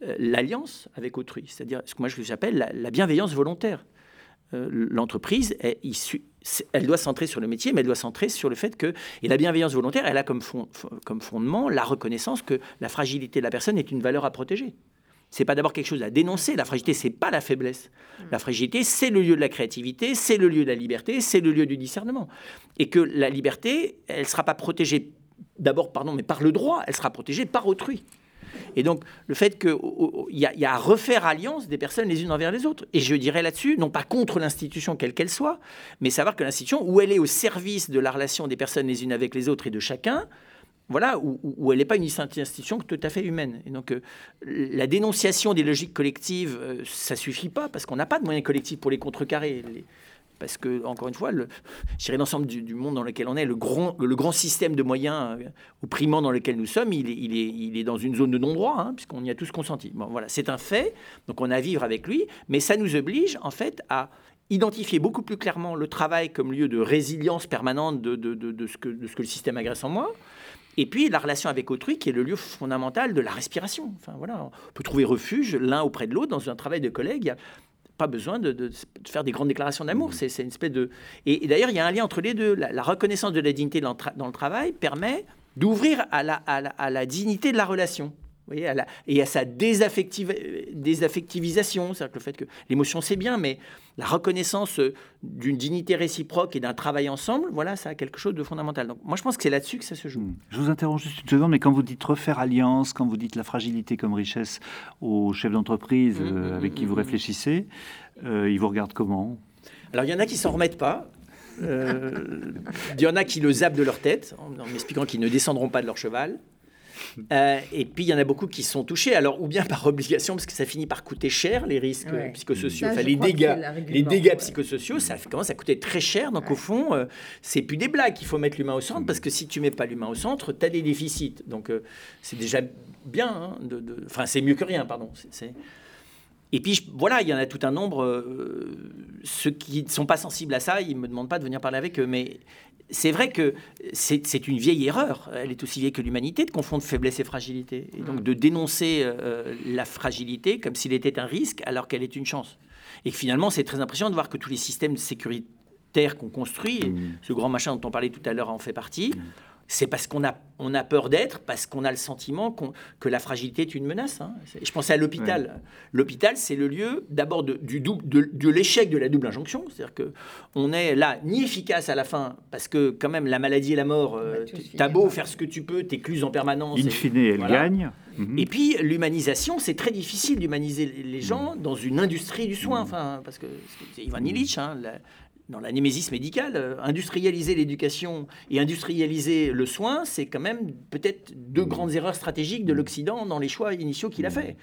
l'alliance avec autrui, c'est-à-dire ce que moi j'appelle la, la bienveillance volontaire. L'entreprise est issue elle doit centrer sur le métier, mais elle doit centrer sur le fait que, et la bienveillance volontaire, elle a comme, comme fondement la reconnaissance que la fragilité de la personne est une valeur à protéger. C'est pas d'abord quelque chose à dénoncer. La fragilité, c'est pas la faiblesse. Mm. La fragilité, c'est le lieu de la créativité, c'est le lieu de la liberté, c'est le lieu du discernement. Et que la liberté, elle sera pas protégée d'abord, pardon, mais par le droit, elle sera protégée par autrui. Et donc, le fait qu'il y, a à refaire alliance des personnes les unes envers les autres. Et je dirais là-dessus, non pas contre l'institution quelle qu'elle soit, mais savoir que l'institution, où elle est au service de la relation des personnes les unes avec les autres et de chacun, voilà, où, elle n'est pas une institution tout à fait humaine. Et donc, euh, la dénonciation des logiques collectives, ça euh, ça suffit pas, parce qu'on n'a pas de moyens collectifs pour les contrecarrer. Les, parce que, encore une fois, le, l'ensemble du, monde dans lequel on est, le grand, système de moyens euh, opprimants dans lequel nous sommes, il est, dans une zone de non-droit, hein, puisqu'on y a tous consenti. Voilà, c'est un fait, donc on a à vivre avec lui, mais ça nous oblige, en fait, à identifier beaucoup plus clairement le travail comme lieu de résilience permanente de, de, de, ce, que, de ce que le système agresse en moi, et puis la relation avec autrui, qui est le lieu fondamental de la respiration. Enfin voilà, on peut trouver refuge l'un auprès de l'autre dans un travail de collègue pas besoin de, faire des grandes déclarations d'amour. Mmh. C'est une espèce de. Et, d'ailleurs, il y a un lien entre les deux. La, reconnaissance de la dignité dans, le travail permet d'ouvrir à la, à, la, dignité de la relation. Vous voyez, et à sa désaffectivisation. C'est-à-dire que le fait que l'émotion, c'est bien, mais la reconnaissance euh, d'une dignité réciproque et d'un travail ensemble, voilà, ça a quelque chose de fondamental. Donc, moi, je pense que c'est là-dessus que ça se joue. Hmm. Je vous interromps juste une seconde, mais quand vous dites refaire alliance, quand vous dites la fragilité comme richesse aux chefs d'entreprise hmm, euh, hmm, avec qui vous réfléchissez, euh, ils vous regardent comment? Alors, il y en a qui s'en remettent pas. il y en a qui le zappent de leur tête en m'expliquant qu'ils ne descendront pas de leur cheval. Euh, et puis, il y en a beaucoup qui sont touchés, alors ou bien par obligation, parce que ça finit par coûter cher, les risques psychosociaux, enfin, les dégâts, les dégâts psychosociaux, ça commence à coûter très cher. Donc, au fond, euh, c'est plus des blagues qu'il faut mettre l'humain au centre, parce que si tu mets pas l'humain au centre, tu as des déficits. Donc, euh, c'est déjà bien. Hein, de, Enfin, c'est mieux que rien, pardon. C'est... Et puis voilà, il y en a tout un nombre. ceux qui ne sont pas sensibles à ça, ils ne me demandent pas de venir parler avec eux. Mais c'est vrai que c'est une vieille erreur, elle est aussi vieille que l'humanité, de confondre faiblesse et fragilité. Et donc de dénoncer euh, la fragilité comme s'il était un risque alors qu'elle est une chance. Et finalement, c'est très impressionnant de voir que tous les systèmes sécuritaires qu'on construit, mmh. ce grand machin dont on parlait tout à l'heure en fait partie, mmh c'est parce qu'on a, on a peur d'être, parce qu'on a le sentiment que la fragilité est une menace. Hein. Je pensais à l'hôpital. L'hôpital, c'est le lieu d'abord de, du de, l'échec de la double injonction. C'est-à-dire qu'on est là ni efficace à la fin, parce que quand même la maladie et la mort, euh, t'as beau faire ce que tu peux, t'écluse en permanence. In fine, elle gagne. Mhm. Et puis l'humanisation, c'est très difficile d'humaniser les gens dans une industrie du soin. Enfin, parce que Ivan Illich, hein, dans la némésis médicale, euh, industrialiser l'éducation et industrialiser le soin, c'est quand même peut-être deux mmh. grandes erreurs stratégiques de mmh. l'Occident dans les choix initiaux qu'il a mmh. fait.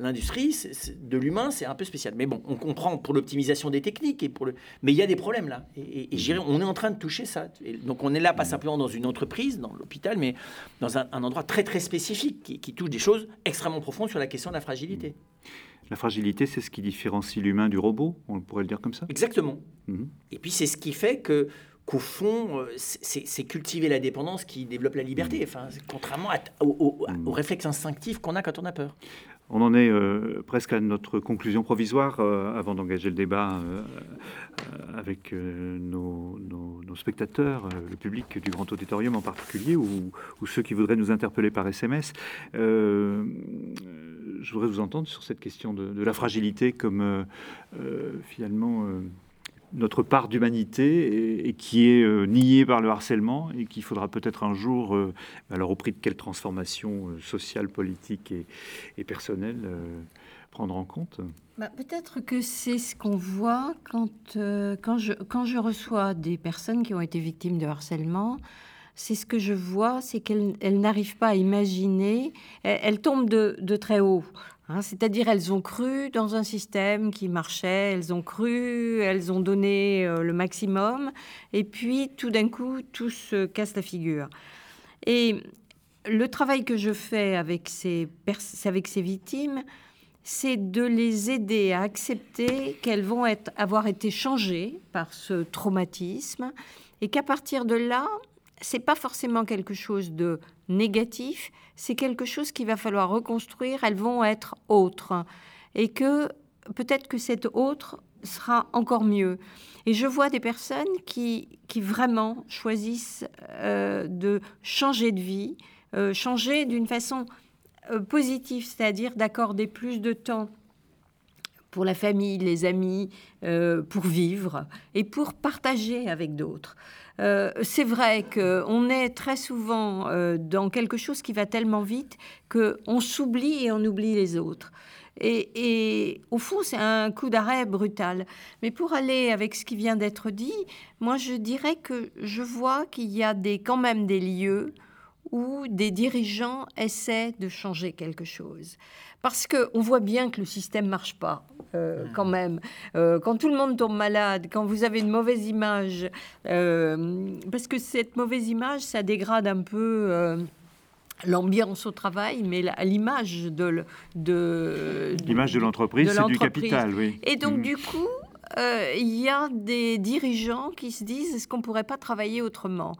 L'industrie de l'humain, c'est un peu spécial. Mais bon, on comprend pour l'optimisation des techniques et pour le. Mais il y a des problèmes là. Et, on est en train de toucher ça. donc on est là pas simplement dans une entreprise, dans l'hôpital, mais dans un, endroit très très spécifique qui, qui, touche des choses extrêmement profondes sur la question de la fragilité. La fragilité, c'est ce qui différencie l'humain du robot, on pourrait le dire comme ça Exactement. Mhm. Et puis c'est ce qui fait que qu'au fond, euh, c'est cultiver la dépendance qui développe la liberté, mhm. enfin, contrairement au, mhm. réflexe instinctif qu'on a quand on a peur. On en est euh, presque à notre conclusion provisoire euh, avant d'engager le débat avec nos, spectateurs, le public du grand auditorium en particulier, ou, ou, ceux qui voudraient nous interpeller par SMS je voudrais vous entendre sur cette question de, la fragilité comme euh, euh, finalement euh, notre part d'humanité et, qui est niée par le harcèlement et qu'il faudra peut-être un jour, alors au prix de quelle transformation euh, sociale, politique et, personnelle, prendre en compte? Bah, Peut-être que c'est ce qu'on voit quand, quand, je, quand je reçois des personnes qui ont été victimes de harcèlement. C'est ce que je vois, c'est qu'elles n'arrivent pas à imaginer, elles, tombent de, très haut. Hein, c'est-à-dire, elles ont cru dans un système qui marchait, elles ont cru, elles ont donné euh, le maximum, et puis tout d'un coup, tout se casse la figure. Et le travail que je fais avec ces, avec ces victimes, c'est de les aider à accepter qu'elles vont être, avoir été changées par ce traumatisme, et qu'à partir de là, c'est pas forcément quelque chose de négatif, c'est quelque chose qu'il va falloir reconstruire. Elles vont être autres et que peut-être que cette autre sera encore mieux. Et je vois des personnes qui, qui vraiment choisissent euh, de changer de vie, euh, changer d'une façon euh, positive, c'est-à-dire d'accorder plus de temps pour la famille, les amis, pour vivre et pour partager avec d'autres. Euh, c'est vrai qu'on est très souvent euh, dans quelque chose qui va tellement vite qu'on s'oublie et on oublie les autres. Et, au fond, c'est un coup d'arrêt brutal. Mais pour aller avec ce qui vient d'être dit, moi, je dirais que je vois qu'il y a des, quand même des lieux où des dirigeants essaient de changer quelque chose. Parce qu'on voit bien que le système marche pas, euh, quand même. Euh, quand tout le monde tombe malade, quand vous avez une mauvaise image, euh, parce que cette mauvaise image, ça dégrade un peu l'ambiance au travail, mais l'image de, de l'image de l'entreprise, c'est du capital, oui. Et donc mm. du coup, il y a des dirigeants qui se disent est-ce qu'on pourrait pas travailler autrement?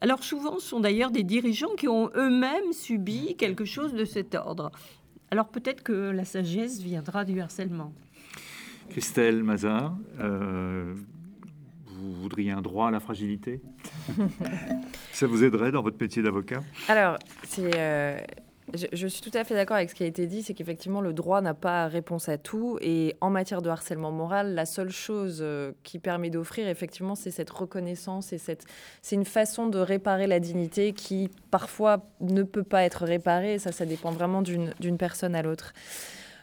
Alors souvent, ce sont d'ailleurs des dirigeants qui ont eux-mêmes subi quelque chose de cet ordre. Alors peut-être que la sagesse viendra du harcèlement. Christelle Mazard, euh, vous voudriez un droit à la fragilité? Ça vous aiderait dans votre métier d'avocat? Alors, c'est euh, je, suis tout à fait d'accord avec ce qui a été dit, c'est qu'effectivement le droit n'a pas réponse à tout et en matière de harcèlement moral, la seule chose euh, qui permet d'offrir effectivement c'est cette reconnaissance et c'est une façon de réparer la dignité qui parfois ne peut pas être réparée. Ça, ça dépend vraiment d'une personne à l'autre.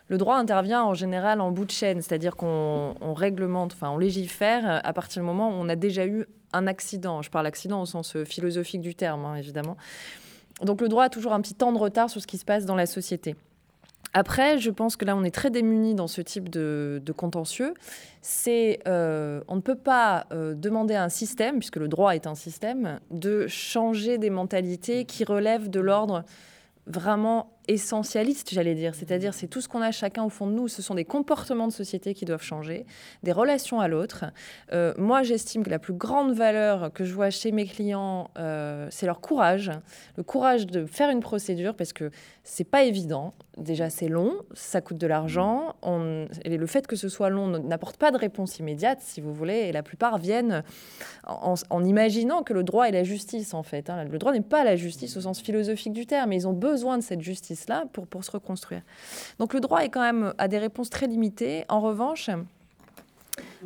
Le droit intervient en général en bout de chaîne, c'est-à-dire qu'on réglemente, enfin on légifère à partir du moment où on a déjà eu un accident. Je parle accident au sens euh, philosophique du terme, hein, évidemment. Donc le droit a toujours un petit temps de retard sur ce qui se passe dans la société. Après, je pense que là, on est très démunis dans ce type de, contentieux. C'est, euh, on ne peut pas euh, demander à un système, puisque le droit est un système, de changer des mentalités qui relèvent de l'ordre vraiment essentialiste, j'allais dire. C'est-à-dire, c'est tout ce qu'on a chacun au fond de nous. Ce sont des comportements de société qui doivent changer, des relations à l'autre. Euh, moi, j'estime que la plus grande valeur que je vois chez mes clients, euh, c'est leur courage. Le courage de faire une procédure, parce que c'est pas évident. Déjà, c'est long, ça coûte de l'argent. Et le fait que ce soit long n'apporte pas de réponse immédiate, si vous voulez. Et la plupart viennent en, imaginant que le droit est la justice, en fait. Hein. Le droit n'est pas la justice au sens philosophique du terme, mais ils ont besoin de cette justice pour se reconstruire. Donc le droit est quand même à des réponses très limitées. En revanche,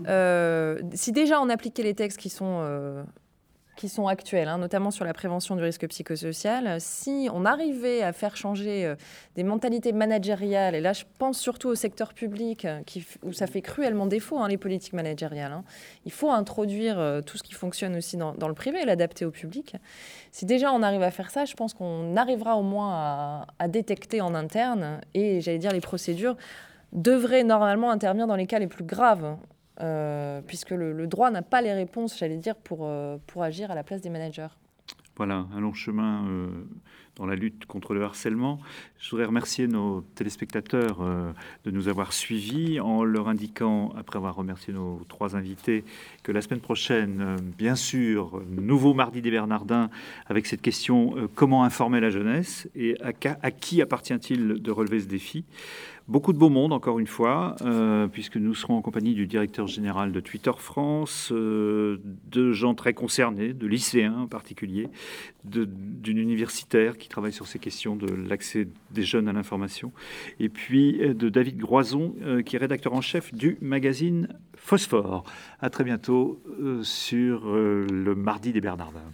euh, si déjà on appliquait les textes qui sont euh, qui sont actuels, hein, notamment sur la prévention du risque psychosocial, si on arrivait à faire changer euh, des mentalités managériales, et là je pense surtout au secteur public, euh, où ça fait cruellement défaut, hein, les politiques managériales, hein. il faut introduire euh, tout ce qui fonctionne aussi dans, le privé l'adapter au public. Si déjà on arrive à faire ça, je pense qu'on arrivera au moins à, à détecter en interne, et j'allais dire les procédures devraient normalement intervenir dans les cas les plus graves. Euh, puisque le, droit n'a pas les réponses, j'allais dire, pour, euh, pour agir à la place des managers. Voilà, un long chemin euh, dans la lutte contre le harcèlement. Je voudrais remercier nos téléspectateurs de nous avoir suivis en leur indiquant, après avoir remercié nos trois invités, que la semaine prochaine, bien sûr, nouveau mardi des Bernardins, avec cette question comment informer la jeunesse et à, à qui appartient-il de relever ce défi? Beaucoup de beau monde, encore une fois, euh, puisque nous serons en compagnie du directeur général de Twitter France, euh, de gens très concernés, de lycéens en particulier, d'une universitaire qui travaille sur ces questions de l'accès des jeunes à l'information, et puis euh, de David Groison, qui est rédacteur en chef du magazine Phosphore. À très bientôt sur le mardi des Bernardins.